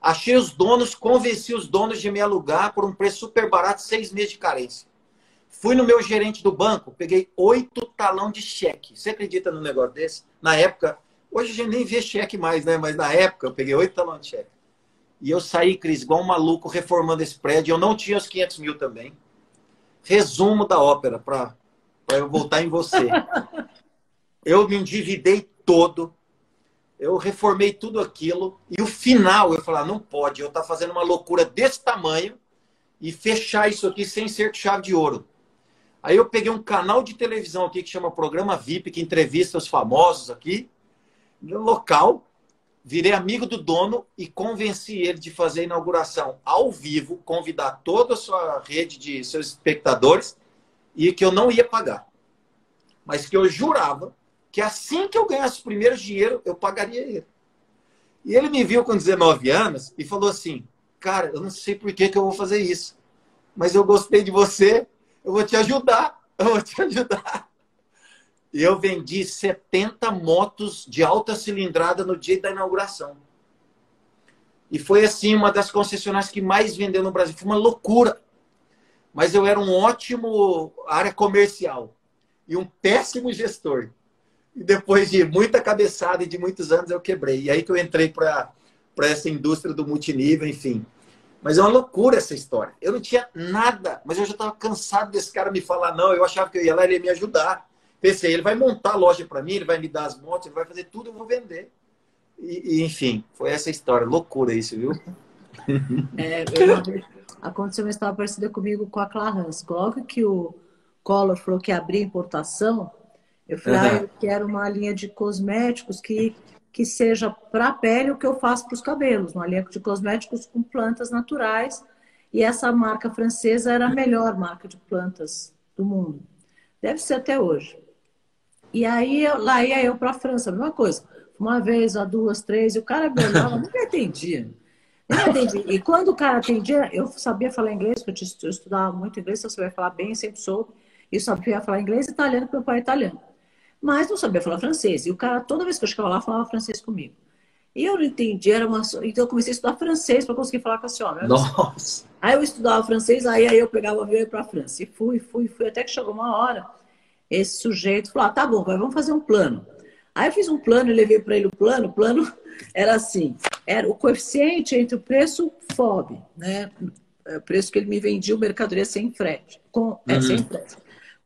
Achei os donos, convenci os donos de me alugar por um preço super barato, seis meses de carência. Fui no meu gerente do banco, peguei oito talão de cheque. Você acredita num negócio desse? Na época, hoje a gente nem vê cheque mais, né? Mas na época eu peguei oito talão de cheque. E eu saí, Cris, igual um maluco reformando esse prédio. Eu não tinha os 500 mil também. Resumo da ópera, para eu voltar em você. (laughs) Eu me endividei todo. Eu reformei tudo aquilo. E o final, eu falei, ah, não pode. Eu estar tá fazendo uma loucura desse tamanho e fechar isso aqui sem ser chave de ouro. Aí eu peguei um canal de televisão aqui que chama Programa VIP, que entrevista os famosos aqui, no local. Virei amigo do dono e convenci ele de fazer a inauguração ao vivo, convidar toda a sua rede de seus espectadores e que eu não ia pagar. Mas que eu jurava que assim que eu ganhasse o primeiro dinheiro, eu pagaria ele. E ele me viu com 19 anos e falou assim: Cara, eu não sei por que, que eu vou fazer isso, mas eu gostei de você eu vou te ajudar, eu vou te ajudar. E eu vendi 70 motos de alta cilindrada no dia da inauguração. E foi assim uma das concessionárias que mais vendeu no Brasil. Foi uma loucura. Mas eu era um ótimo área comercial e um péssimo gestor. E depois de muita cabeçada e de muitos anos eu quebrei. E aí que eu entrei para essa indústria do multinível, enfim. Mas é uma loucura essa história. Eu não tinha nada, mas eu já estava cansado desse cara me falar não. Eu achava que eu ia lá e ele ia me ajudar. Pensei, ele vai montar a loja para mim, ele vai me dar as motos, ele vai fazer tudo, eu vou vender. E, e enfim, foi essa história. Loucura isso, viu? (laughs) É, eu, aconteceu uma história parecida comigo com a Clarence. Logo que o Collor falou que abria importação, eu falei, uhum. ah, eu quero uma linha de cosméticos que que seja para a pele o que eu faço para os cabelos, uma linha de cosméticos com plantas naturais. E essa marca francesa era a melhor marca de plantas do mundo. Deve ser até hoje. E aí lá ia eu para a França, a mesma coisa. Uma vez, a duas, três, e o cara me olhava, entendia. Não entendi. E quando o cara atendia, eu sabia falar inglês, porque eu estudava muito inglês, então você vai falar bem, sempre soube. E sabia falar inglês e italiano, porque meu pai é italiano mas não sabia falar francês. E o cara, toda vez que eu chegava lá, falava francês comigo. E eu não entendi, era uma... então eu comecei a estudar francês para conseguir falar com a senhora. Nossa! Aí eu estudava francês, aí, aí eu pegava o avião para a França. E fui, fui, fui, até que chegou uma hora, esse sujeito falou, ah, tá bom, vamos fazer um plano. Aí eu fiz um plano e levei para ele o plano. O plano (laughs) era assim, era o coeficiente entre o preço FOB, né? É, o preço que ele me vendia o mercadoria sem frete, com, é, uhum. sem frete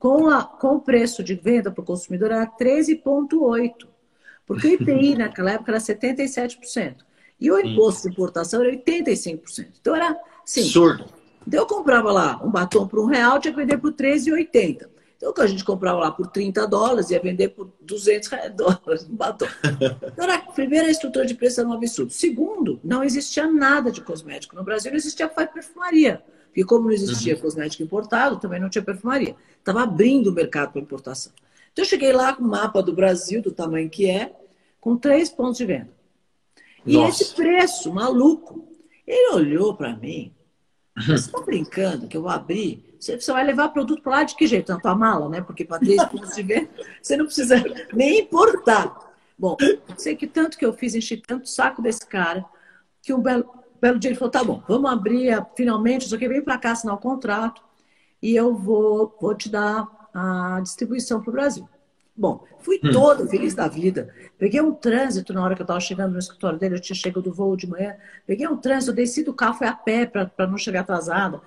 com, a, com o preço de venda para o consumidor era 13,8%. Porque o IPI (laughs) naquela época era 77%. E o imposto de importação era 85%. Então era assim. Absurdo. Então eu comprava lá um batom por um real, tinha que vender por 13,80. Então o que a gente comprava lá por 30 dólares, ia vender por 200 (laughs) dólares um batom. Então, a primeira, a estrutura de preço era um absurdo. Segundo, não existia nada de cosmético. No Brasil não existia perfumaria. Porque como não existia uhum. cosmético importado, também não tinha perfumaria. Estava abrindo o mercado para importação. Então eu cheguei lá com o mapa do Brasil, do tamanho que é, com três pontos de venda. E Nossa. esse preço maluco. Ele olhou para mim. Você está brincando que eu vou abrir? Você, você vai levar produto para lá de que jeito? Na tua mala, né? Porque para três pontos de venda, você não precisa (laughs) nem importar. Bom, sei que tanto que eu fiz, enchi tanto saco desse cara, que um belo, belo dia ele falou: tá bom, vamos abrir finalmente, só que vem para cá assinar o contrato e eu vou, vou te dar a distribuição para o Brasil. Bom, fui hum. todo feliz da vida. Peguei um trânsito na hora que eu estava chegando no escritório dele, eu tinha chegado do voo de manhã. Peguei um trânsito, desci do carro, fui a pé para não chegar atrasada.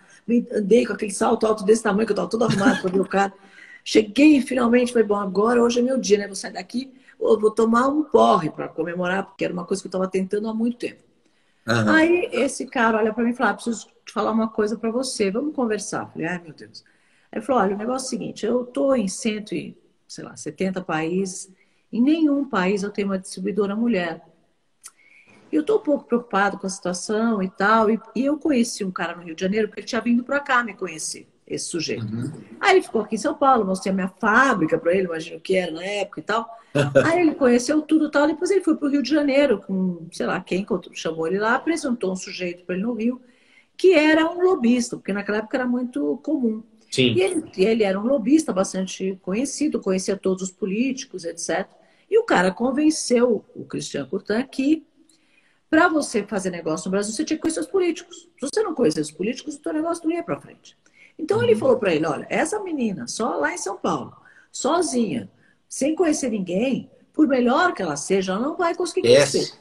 Andei com aquele salto alto desse tamanho, que eu estava todo arrumado para ver o cara. Cheguei finalmente, falei, bom, agora hoje é meu dia, né? Vou sair daqui, vou tomar um porre para comemorar, porque era uma coisa que eu estava tentando há muito tempo. Uhum. Aí esse cara olha para mim e fala, ah, preciso te falar uma coisa para você, vamos conversar. Falei, ai meu Deus. Aí ele falou, olha, o negócio é o seguinte, eu estou em cento e sei lá, 70 países. Em nenhum país eu tenho uma distribuidora mulher. E eu estou um pouco preocupado com a situação e tal. E, e, eu conheci um cara no Rio de Janeiro, porque ele tinha vindo para cá me conhecer, esse sujeito. Uhum. Aí ele ficou aqui em São Paulo, mostrei a minha fábrica para ele, imagino que era na época e tal. (laughs) Aí ele conheceu tudo e tal. Depois ele foi para o Rio de Janeiro com, sei lá, quem chamou ele lá, apresentou um sujeito para ele no Rio, que era um lobista, porque naquela época era muito comum. Sim. E ele, ele era um lobista bastante conhecido, conhecia todos os políticos, etc. E o cara convenceu o Cristiano Coutin que para você fazer negócio no Brasil, você tinha que conhecer os políticos. Se você não conhecer os políticos, o seu negócio não ia para frente. Então uhum. ele falou para ele: olha, essa menina, só lá em São Paulo, sozinha, sem conhecer ninguém, por melhor que ela seja, ela não vai conseguir conhecer.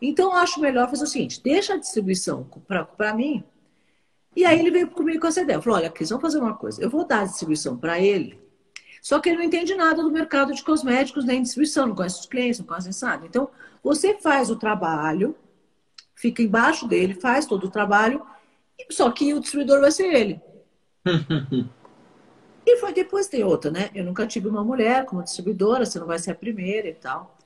Então eu acho melhor fazer o seguinte: deixa a distribuição para mim, e aí ele veio comigo com essa ideia. Falou: olha, Cris, vamos fazer uma coisa. Eu vou dar a distribuição para ele, só que ele não entende nada do mercado de cosméticos nem distribuição, não conhece os clientes, não conhece nada. Então, você faz o trabalho, fica embaixo dele, faz todo o trabalho, só que o distribuidor vai ser ele. E foi depois tem outra, né? Eu nunca tive uma mulher como distribuidora, você não vai ser a primeira e tal.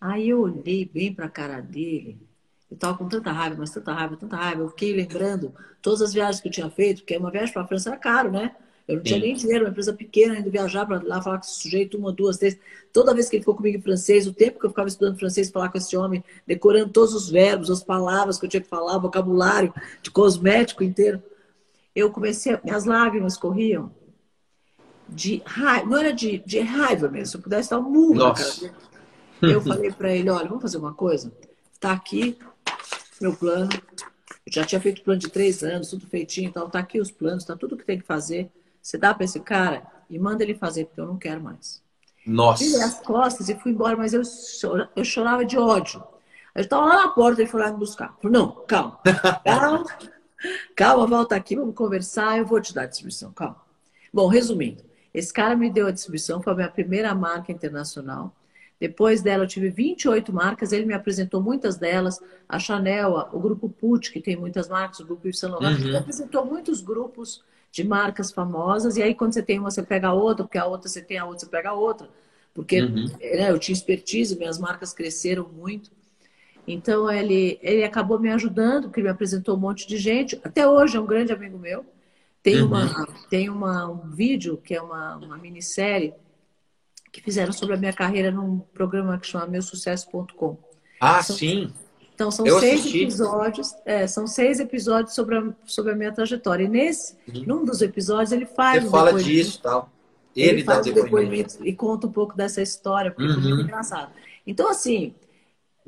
Aí eu olhei bem para a cara dele eu estava com tanta raiva, mas tanta raiva, tanta raiva. Eu fiquei lembrando todas as viagens que eu tinha feito, porque uma viagem para a França era caro, né? Eu não Sim. tinha nem dinheiro, uma empresa pequena, indo viajar para lá, falar com esse sujeito uma, duas, três. Toda vez que ele ficou comigo em francês, o tempo que eu ficava estudando francês, falar com esse homem, decorando todos os verbos, as palavras que eu tinha que falar, vocabulário de cosmético inteiro, eu comecei, minhas lágrimas corriam de raiva, não era de, de raiva mesmo, se eu pudesse dar um murro Eu (laughs) falei para ele, olha, vamos fazer uma coisa? Está aqui meu plano. Eu já tinha feito plano de três anos, tudo feitinho, então tá aqui os planos, tá tudo que tem que fazer. Você dá para esse cara e manda ele fazer, porque eu não quero mais. Nossa. Virei as costas e fui embora, mas eu, chorava, eu chorava de ódio. Eu estava lá na porta, ele foi lá me buscar. Falei, não, calma. (laughs) Calma, calma, volta aqui, vamos conversar, eu vou te dar a distribuição, calma. Bom, resumindo, esse cara me deu a distribuição, foi a minha primeira marca internacional. Depois dela, eu tive 28 marcas, ele me apresentou muitas delas, a Chanel, o grupo Put, que tem muitas marcas, o grupo Yves Saint Laurent, uhum. apresentou muitos grupos de marcas famosas, e aí quando você tem uma, você pega a outra, porque a outra você tem a outra, você pega a outra. Porque uhum. né, eu tinha expertise, minhas marcas cresceram muito. Então ele, ele acabou me ajudando, porque me apresentou um monte de gente. Até hoje é um grande amigo meu. Tem, uhum. uma, tem uma, um vídeo que é uma, uma minissérie que fizeram sobre a minha carreira num programa que chama meusucesso.com. Ah, são, sim. Então são Eu seis assisti. episódios, é, são seis episódios sobre a, sobre a minha trajetória. E nesse, uhum. num dos episódios, ele faz. Ele um fala disso tal. Ele, ele faz um depoimento e conta um pouco dessa história, porque uhum. é muito engraçado. Então, assim,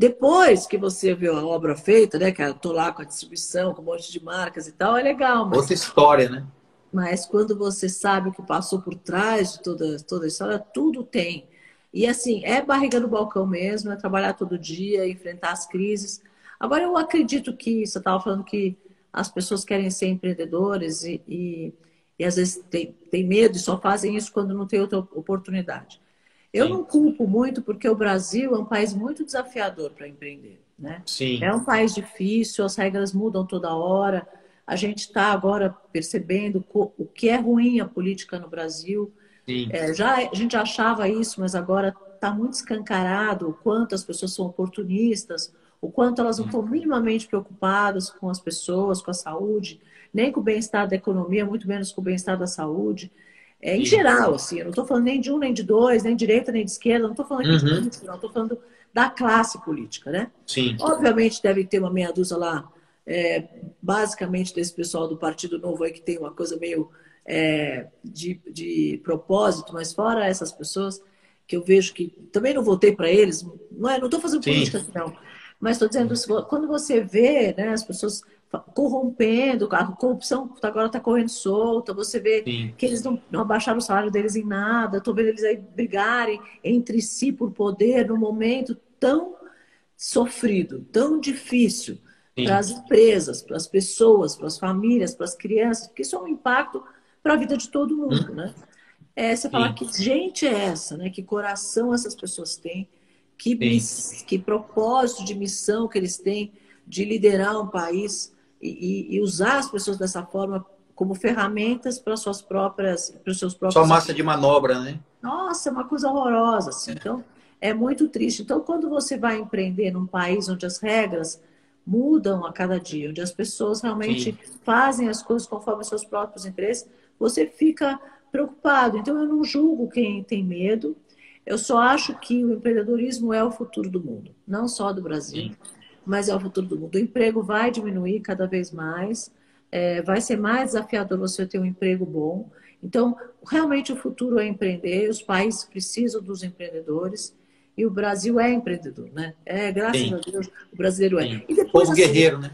depois que você viu a obra feita, né? Que eu tô lá com a distribuição, com um monte de marcas e tal, é legal. Mas... Outra história, né? Mas quando você sabe o que passou por trás de toda, toda a história, tudo tem. E assim, é barriga no balcão mesmo, é trabalhar todo dia, enfrentar as crises. Agora, eu acredito que, você estava falando que as pessoas querem ser empreendedores e, e, e às vezes tem, tem medo e só fazem isso quando não tem outra oportunidade. Eu Sim. não culpo muito porque o Brasil é um país muito desafiador para empreender. Né? Sim. É um país difícil, as regras mudam toda hora a gente está agora percebendo o que é ruim a política no Brasil. É, já a gente achava isso, mas agora está muito escancarado o quanto as pessoas são oportunistas, o quanto elas não estão minimamente preocupadas com as pessoas, com a saúde, nem com o bem-estar da economia, muito menos com o bem-estar da saúde. É, em geral, assim, eu não estou falando nem de um, nem de dois, nem de direita, nem de esquerda, não estou falando uhum. de política, não, estou falando da classe política, né? Sim. Obviamente deve ter uma meia dúzia lá é, basicamente desse pessoal do Partido Novo aí que tem uma coisa meio é, de, de propósito, mas fora essas pessoas que eu vejo que também não votei para eles, não é, não estou fazendo política aqui, não, mas estou dizendo, quando você vê né, as pessoas corrompendo, a corrupção agora está correndo solta, você vê Sim. que eles não, não, abaixaram o salário deles em nada, estou vendo eles aí brigarem entre si por poder num momento tão sofrido, tão difícil para as empresas, para as pessoas, para as famílias, para as crianças, porque isso é um impacto para a vida de todo mundo, hum. né? É você falar que gente é essa, né? Que coração essas pessoas têm, que, que propósito de missão que eles têm de liderar um país e, e, usar as pessoas dessa forma como ferramentas para suas próprias, para os seus próprios. Só massa de manobra, né? Nossa, é uma coisa horrorosa. Assim. É. Então, é muito triste. Então, quando você vai empreender num país onde as regras mudam a cada dia, onde as pessoas realmente Sim. fazem as coisas conforme os seus próprios interesses, você fica preocupado. Então, eu não julgo quem tem medo. Eu só acho que o empreendedorismo é o futuro do mundo, não só do Brasil. Sim mas é o futuro do mundo. O emprego vai diminuir cada vez mais, é, vai ser mais desafiador você ter um emprego bom. Então, realmente o futuro é empreender, os países precisam dos empreendedores e o Brasil é empreendedor, né? É, graças Sim. a Deus, o brasileiro é. Sim. E depois, Povo assim, guerreiro, né?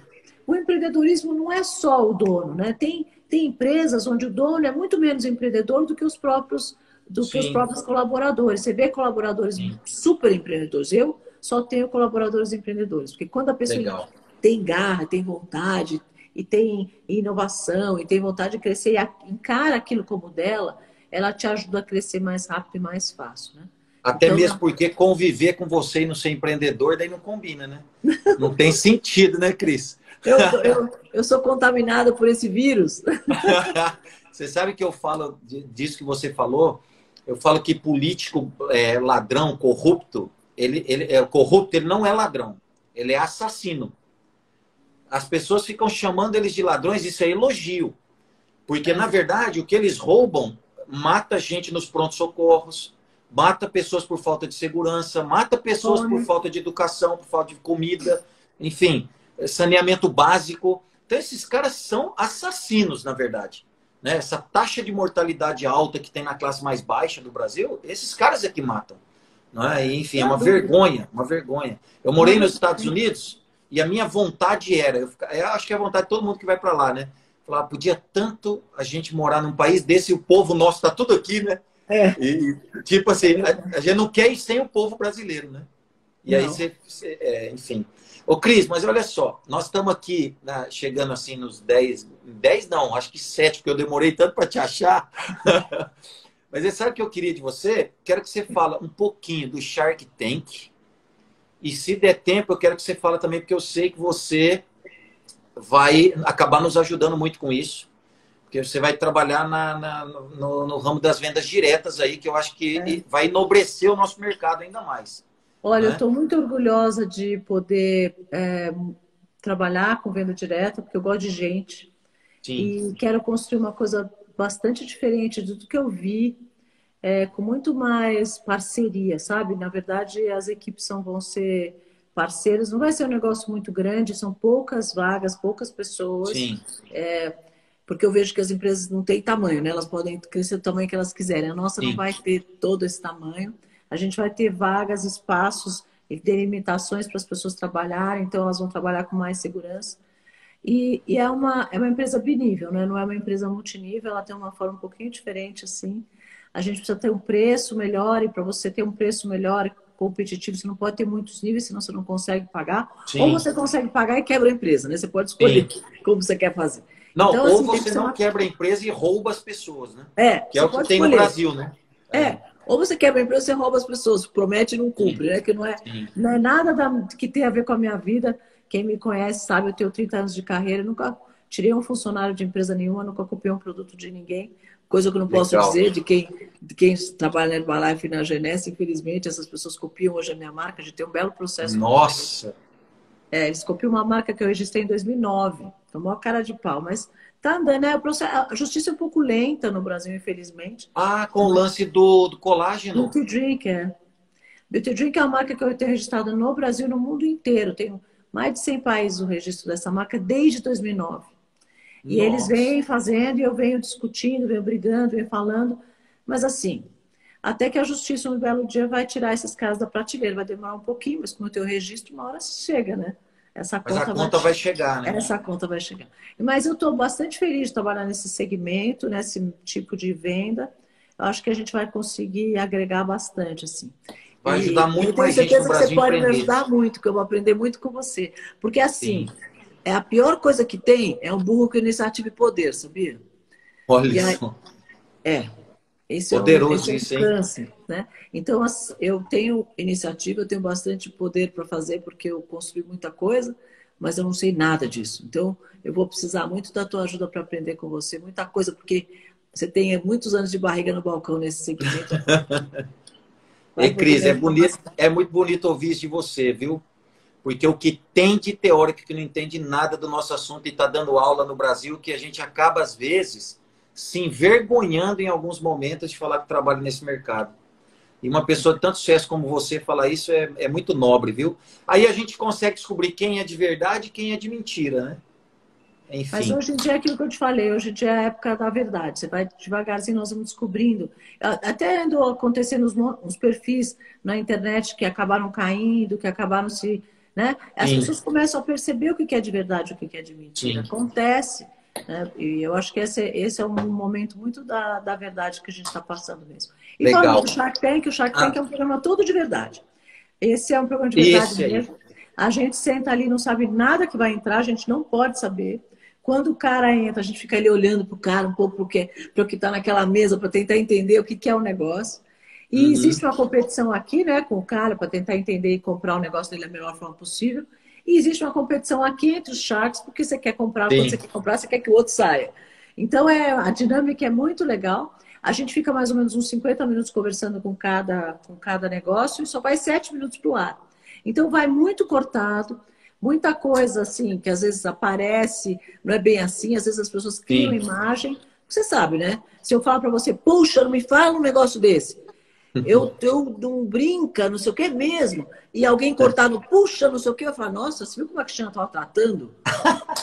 O empreendedorismo não é só o dono, né? Tem, tem empresas onde o dono é muito menos empreendedor do que os próprios do Sim. que os próprios colaboradores. Você vê colaboradores super empreendedores. Eu só tenho colaboradores empreendedores. Porque quando a pessoa Legal. tem garra, tem vontade, e tem inovação, e tem vontade de crescer, e encara aquilo como dela, ela te ajuda a crescer mais rápido e mais fácil, né? Até então, mesmo porque conviver com você e não ser empreendedor, daí não combina, né? (laughs) Não tem sentido, né, Cris? Eu, eu, eu sou contaminada por esse vírus. (laughs) você sabe que eu falo disso que você falou? Eu falo que político é, ladrão, corrupto, ele, ele é corrupto, ele não é ladrão, ele é assassino. As pessoas ficam chamando eles de ladrões, isso é elogio. Porque, na verdade, o que eles roubam mata gente nos prontos-socorros, mata pessoas por falta de segurança, mata pessoas por falta de educação, por falta de comida, enfim, saneamento básico. Então, esses caras são assassinos, na verdade. Né? Essa taxa de mortalidade alta que tem na classe mais baixa do Brasil, esses caras é que matam. É? Enfim, é uma vergonha, uma vergonha. Eu morei nos Estados Unidos e a minha vontade era, eu, eu acho que é a vontade de todo mundo que vai para lá, né? Falar, podia tanto a gente morar num país desse e o povo nosso está tudo aqui, né? É. E, tipo assim, a, a, gente não quer ir sem o povo brasileiro, né? E não. aí você, você é, enfim. Ô, Cris, mas olha só, nós estamos aqui né, chegando assim nos 10, 10 não, acho que 7, porque eu demorei tanto para te achar. (laughs) Mas você sabe o que eu queria de você? Quero que você fale um pouquinho do Shark Tank. E se der tempo, eu quero que você fale também, porque eu sei que você vai acabar nos ajudando muito com isso. Porque você vai trabalhar na, na no, no, ramo das vendas diretas aí, que eu acho que é. vai enobrecer o nosso mercado ainda mais. Olha, né? eu estou muito orgulhosa de poder é, trabalhar com venda direta, porque eu gosto de gente. Sim. E quero construir uma coisa bastante diferente do que eu vi é, com muito mais parceria, sabe? Na verdade, as equipes são, vão ser parceiras, não vai ser um negócio muito grande, são poucas vagas, poucas pessoas. Sim. É, porque eu vejo que as empresas não têm tamanho, né? Elas podem crescer do tamanho que elas quiserem. A nossa Sim. não vai ter todo esse tamanho. A gente vai ter vagas, espaços e delimitações para as pessoas trabalharem, então elas vão trabalhar com mais segurança. E, e, é, uma, é uma empresa binível, né? não é uma empresa multinível, ela tem uma forma um pouquinho diferente assim a gente precisa ter um preço melhor, e para você ter um preço melhor competitivo, você não pode ter muitos níveis, senão você não consegue pagar. Sim. Ou você consegue pagar e quebra a empresa, né? Você pode escolher Sim. como você quer fazer. Não, então, ou assim, você não uma... quebra a empresa e rouba as pessoas, né? É. Que é o que tem escolher. no Brasil, né? É. é. Ou você quebra a empresa e você rouba as pessoas, promete e não cumpre, Sim. né? Que não é, não é nada da, que tem a ver com a minha vida. Quem me conhece sabe, eu tenho 30 anos de carreira, nunca tirei um funcionário de empresa nenhuma, nunca copiei um produto de ninguém coisa que eu não posso Legal. dizer de quem, de quem trabalha na Herbalife e na Genesse, infelizmente, essas pessoas copiam hoje a minha marca, a gente tem um belo processo. Nossa! É, eles copiam uma marca que eu registrei em 2009, é uma cara de pau, mas tá andando, né? Processo, a justiça é um pouco lenta no Brasil, infelizmente. Ah, com o lance do, do colágeno? Beauty Drink, é. Beauty Drink é uma marca que eu tenho registrada no Brasil no mundo inteiro. Tenho mais de 100 países o registro dessa marca desde 2009. E eles vêm fazendo e eu venho discutindo, venho brigando, venho falando. Mas assim, até que a justiça, um belo dia, vai tirar esses caras da prateleira. Vai demorar um pouquinho, mas como eu tenho registro, uma hora chega, né? Essa conta, mas a conta vai, vai chegar, né? Essa conta vai chegar. Mas eu estou bastante feliz de trabalhar nesse segmento, nesse tipo de venda. Eu acho que a gente vai conseguir agregar bastante, assim. Vai ajudar muito mais gente no Brasil que você pode me ajudar muito, que eu vou aprender muito com você. Porque, assim, Sim. É a pior coisa que tem é um burro com iniciativa e poder, sabia? Olha isso. É. Esse Poderoso é um, esse é um câncer, né? Então, eu tenho iniciativa, eu tenho bastante poder para fazer, porque eu construí muita coisa, mas eu não sei nada disso. Então, eu vou precisar muito da tua ajuda para aprender com você, muita coisa, porque você tem muitos anos de barriga no balcão nesse segmento. (laughs) é, Cris, é, bonito, é muito bonito ouvir isso de você, viu? Porque o que tem de teórico que não entende nada do nosso assunto e está dando aula no Brasil, que a gente acaba, às vezes, se envergonhando em alguns momentos de falar que trabalha nesse mercado. E uma pessoa de tanto sucesso como você falar isso é, é muito nobre, viu? Aí a gente consegue descobrir quem é de verdade e quem é de mentira, né? Enfim. Mas hoje em dia é aquilo que eu te falei, hoje em dia é a época da verdade. Você vai devagarzinho, nós vamos descobrindo. Até andou acontecendo os, os perfis na internet que acabaram caindo, que acabaram se. Né? As Sim. pessoas começam a perceber o que é de verdade e o que é de mentira. Sim. Acontece. Né? E eu acho que esse, esse é um momento muito da, da verdade que a gente está passando mesmo. E Legal. falando do Shark Tank, o Shark Tank ah. é um programa todo de verdade. Esse é um programa de verdade mesmo. Aí. A gente senta ali, não sabe nada que vai entrar, a gente não pode saber. Quando o cara entra, a gente fica ali olhando para o cara um pouco para o que está naquela mesa, para tentar entender o que, que é o negócio. E uhum. existe uma competição aqui, né, com o cara, para tentar entender e comprar o negócio dele da melhor forma possível. E existe uma competição aqui entre os sharks, porque você quer comprar, Sim. quando você quer comprar, você quer que o outro saia. Então, é, a dinâmica é muito legal. A gente fica mais ou menos uns 50 minutos conversando com cada, com cada negócio e só vai 7 minutos para o ar. Então, vai muito cortado, muita coisa assim, que às vezes aparece, não é bem assim, às vezes as pessoas criam Sim. imagem. Você sabe, né? Se eu falo para você, puxa, não me fala um negócio desse. Eu, eu não brinca, não sei o que mesmo. E alguém cortado, puxa, não sei o que, eu falo, nossa, você viu como a Cristiano estava tratando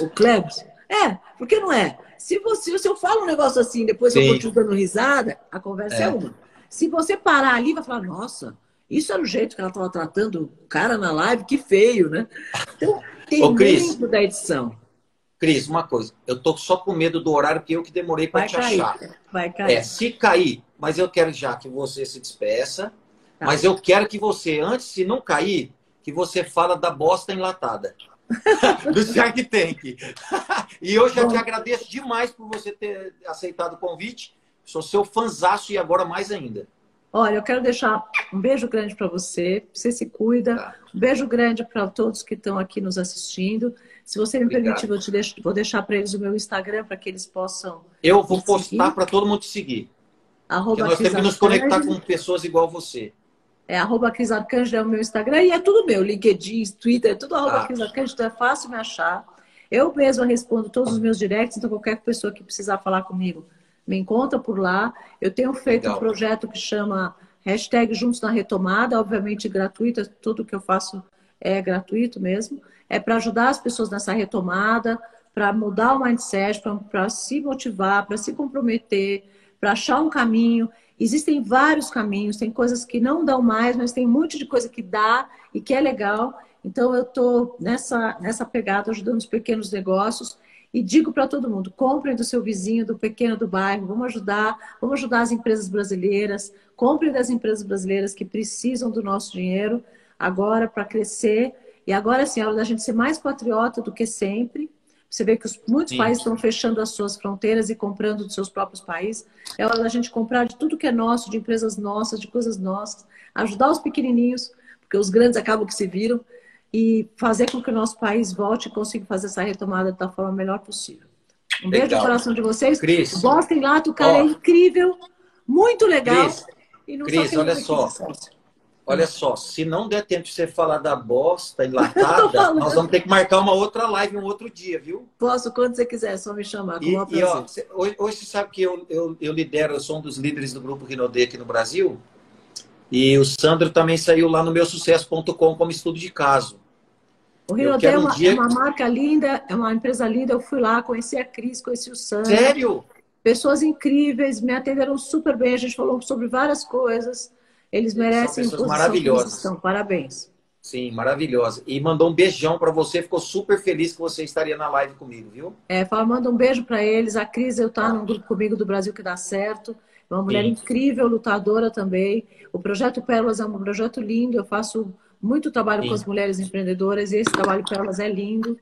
o Klebs? É, porque não é. Se você, se eu falo um negócio assim, depois Sim. eu continuo dando risada, a conversa é. é uma. Se você parar ali, vai falar, nossa, isso era o jeito que ela estava tratando o cara na live, que feio, né? Então, tem Ô, Cris, da edição. Cris, uma coisa, eu tô só com medo do horário que eu que demorei para te cair, achar. Vai cair. É, se cair, mas eu quero já que você se despeça. Tá. Mas eu quero que você, antes de não cair, que você fala da bosta enlatada. (laughs) do Shark Tank. (laughs) e eu já Bom. te agradeço demais por você ter aceitado o convite. Sou seu fanzaço e agora mais ainda. Olha, eu quero deixar um beijo grande para você. Você se cuida. Tá. Um beijo grande para todos que estão aqui nos assistindo. Se você me Obrigado. permitir, vou, te deixo, vou deixar para eles o meu Instagram para que eles possam. Eu vou postar para todo mundo te seguir. Arroba nós temos que nos conectar com pessoas igual você. É arroba Cris Arcanjo é o meu Instagram e é tudo meu, LinkedIn, Twitter, é tudo arroba ah. Cris Arcanjo, então é fácil me achar. Eu mesma respondo todos os meus directs, então qualquer pessoa que precisar falar comigo, me encontra por lá. Eu tenho feito Legal. um projeto que chama hashtag Juntos na Retomada, obviamente gratuito, tudo que eu faço é gratuito mesmo é para ajudar as pessoas nessa retomada, para mudar o mindset, para se motivar, para se comprometer, para achar um caminho. Existem vários caminhos, tem coisas que não dão mais, mas tem um monte de coisa que dá e que é legal. Então eu estou nessa, nessa pegada ajudando os pequenos negócios e digo para todo mundo: comprem do seu vizinho, do pequeno do bairro, vamos ajudar, vamos ajudar as empresas brasileiras, comprem das empresas brasileiras que precisam do nosso dinheiro agora para crescer e agora, sim, é hora da gente ser mais patriota do que sempre. Você vê que os, muitos sim. países estão fechando as suas fronteiras e comprando dos seus próprios países. É hora da gente comprar de tudo que é nosso, de empresas nossas, de coisas nossas. Ajudar os pequenininhos, porque os grandes acabam que se viram. E fazer com que o nosso país volte e consiga fazer essa retomada da forma melhor possível. Um legal. beijo no coração de vocês. Cris. Gostem lá, o cara é incrível, muito legal. Cris, Cris olha só. Olha só, se não der tempo de você falar da bosta (laughs) enlatada, nós vamos ter que marcar uma outra live um outro dia, viu? Posso, quando você quiser, é só me chamar. E, e ó, hoje, hoje, você sabe que eu, eu, eu, lidero, eu sou um dos líderes do grupo Rinode aqui no Brasil. E o Sandro também saiu lá no meu sucesso.com como estudo de caso. O Rinode é, uma, dia... é uma marca linda, é uma empresa linda. Eu fui lá, conheci a Cris, conheci o Sandro. Sério? Pessoas incríveis, me atenderam super bem, a gente falou sobre várias coisas. Eles merecem São pessoas maravilhosas. Parabéns. Sim, maravilhosa. E mandou um beijão para você, ficou super feliz que você estaria na live comigo, viu? É, fala, manda um beijo para eles. A Cris, eu tá no grupo comigo do Brasil que dá certo. É uma mulher Sim. incrível, lutadora também. O projeto Pérolas é um projeto lindo. Eu faço muito trabalho Sim. com as mulheres empreendedoras e esse trabalho Pérolas é lindo.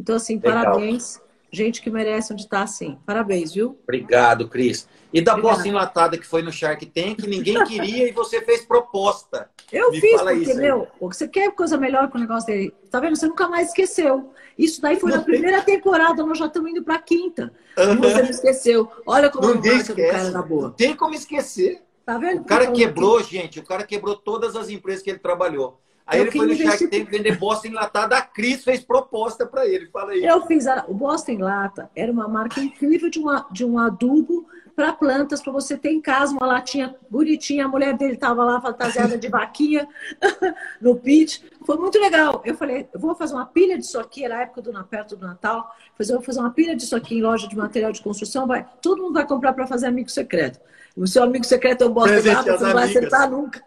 Então, assim, Legal. parabéns. Gente que merece onde está assim. Parabéns, viu? Obrigado, Cris. E da bosta enlatada que foi no Shark Tank, ninguém queria e você fez proposta. Eu Me fiz, porque, isso, meu, você quer coisa melhor com o negócio dele. Tá vendo? Você nunca mais esqueceu. Isso daí foi não na primeira temporada, nós já estamos indo para a quinta. Uhum. Você não esqueceu. Olha como não a marca do cara na boa. Não tem como esquecer. Tá vendo? O cara quebrou, gente. O cara quebrou todas as empresas que ele trabalhou. Aí eu ele foi no Shark Tank vender bosta enlatada. A Cris fez proposta para ele. Fala aí. Eu fiz. A... O Bosta em Lata era uma marca incrível de, uma, de um adubo para plantas, para você ter em casa uma latinha bonitinha. A mulher dele estava lá fantasiada de vaquinha (laughs) no pitch. Foi muito legal. Eu falei, eu vou fazer uma pilha disso aqui, era a época do perto do Natal. Eu vou fazer uma pilha disso aqui em loja de material de construção. Vai, todo mundo vai comprar para fazer amigo secreto. O seu amigo secreto é o Bosta em Lata, você não vai acertar nunca.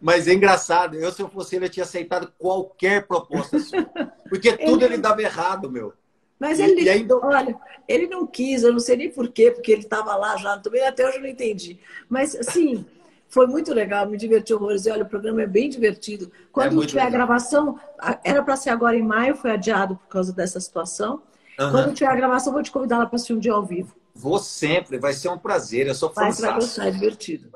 Mas é engraçado, eu se eu fosse ele, eu tinha aceitado qualquer proposta sua. Porque (laughs) tudo ele, ele dava errado, meu. Mas ele, e ainda... olha, ele não quis, eu não sei nem porquê, porque ele estava lá já, também até hoje eu não entendi. Mas, assim, foi muito legal, me diverti horrores. E olha, o programa é bem divertido. Quando é tiver legal. a gravação, era para ser agora em maio, foi adiado por causa dessa situação. Uhum. Quando tiver a gravação, vou te convidar lá para assistir um dia ao vivo. Vou sempre, vai ser um prazer, eu sou fã. Vai, vai gostar, é divertido.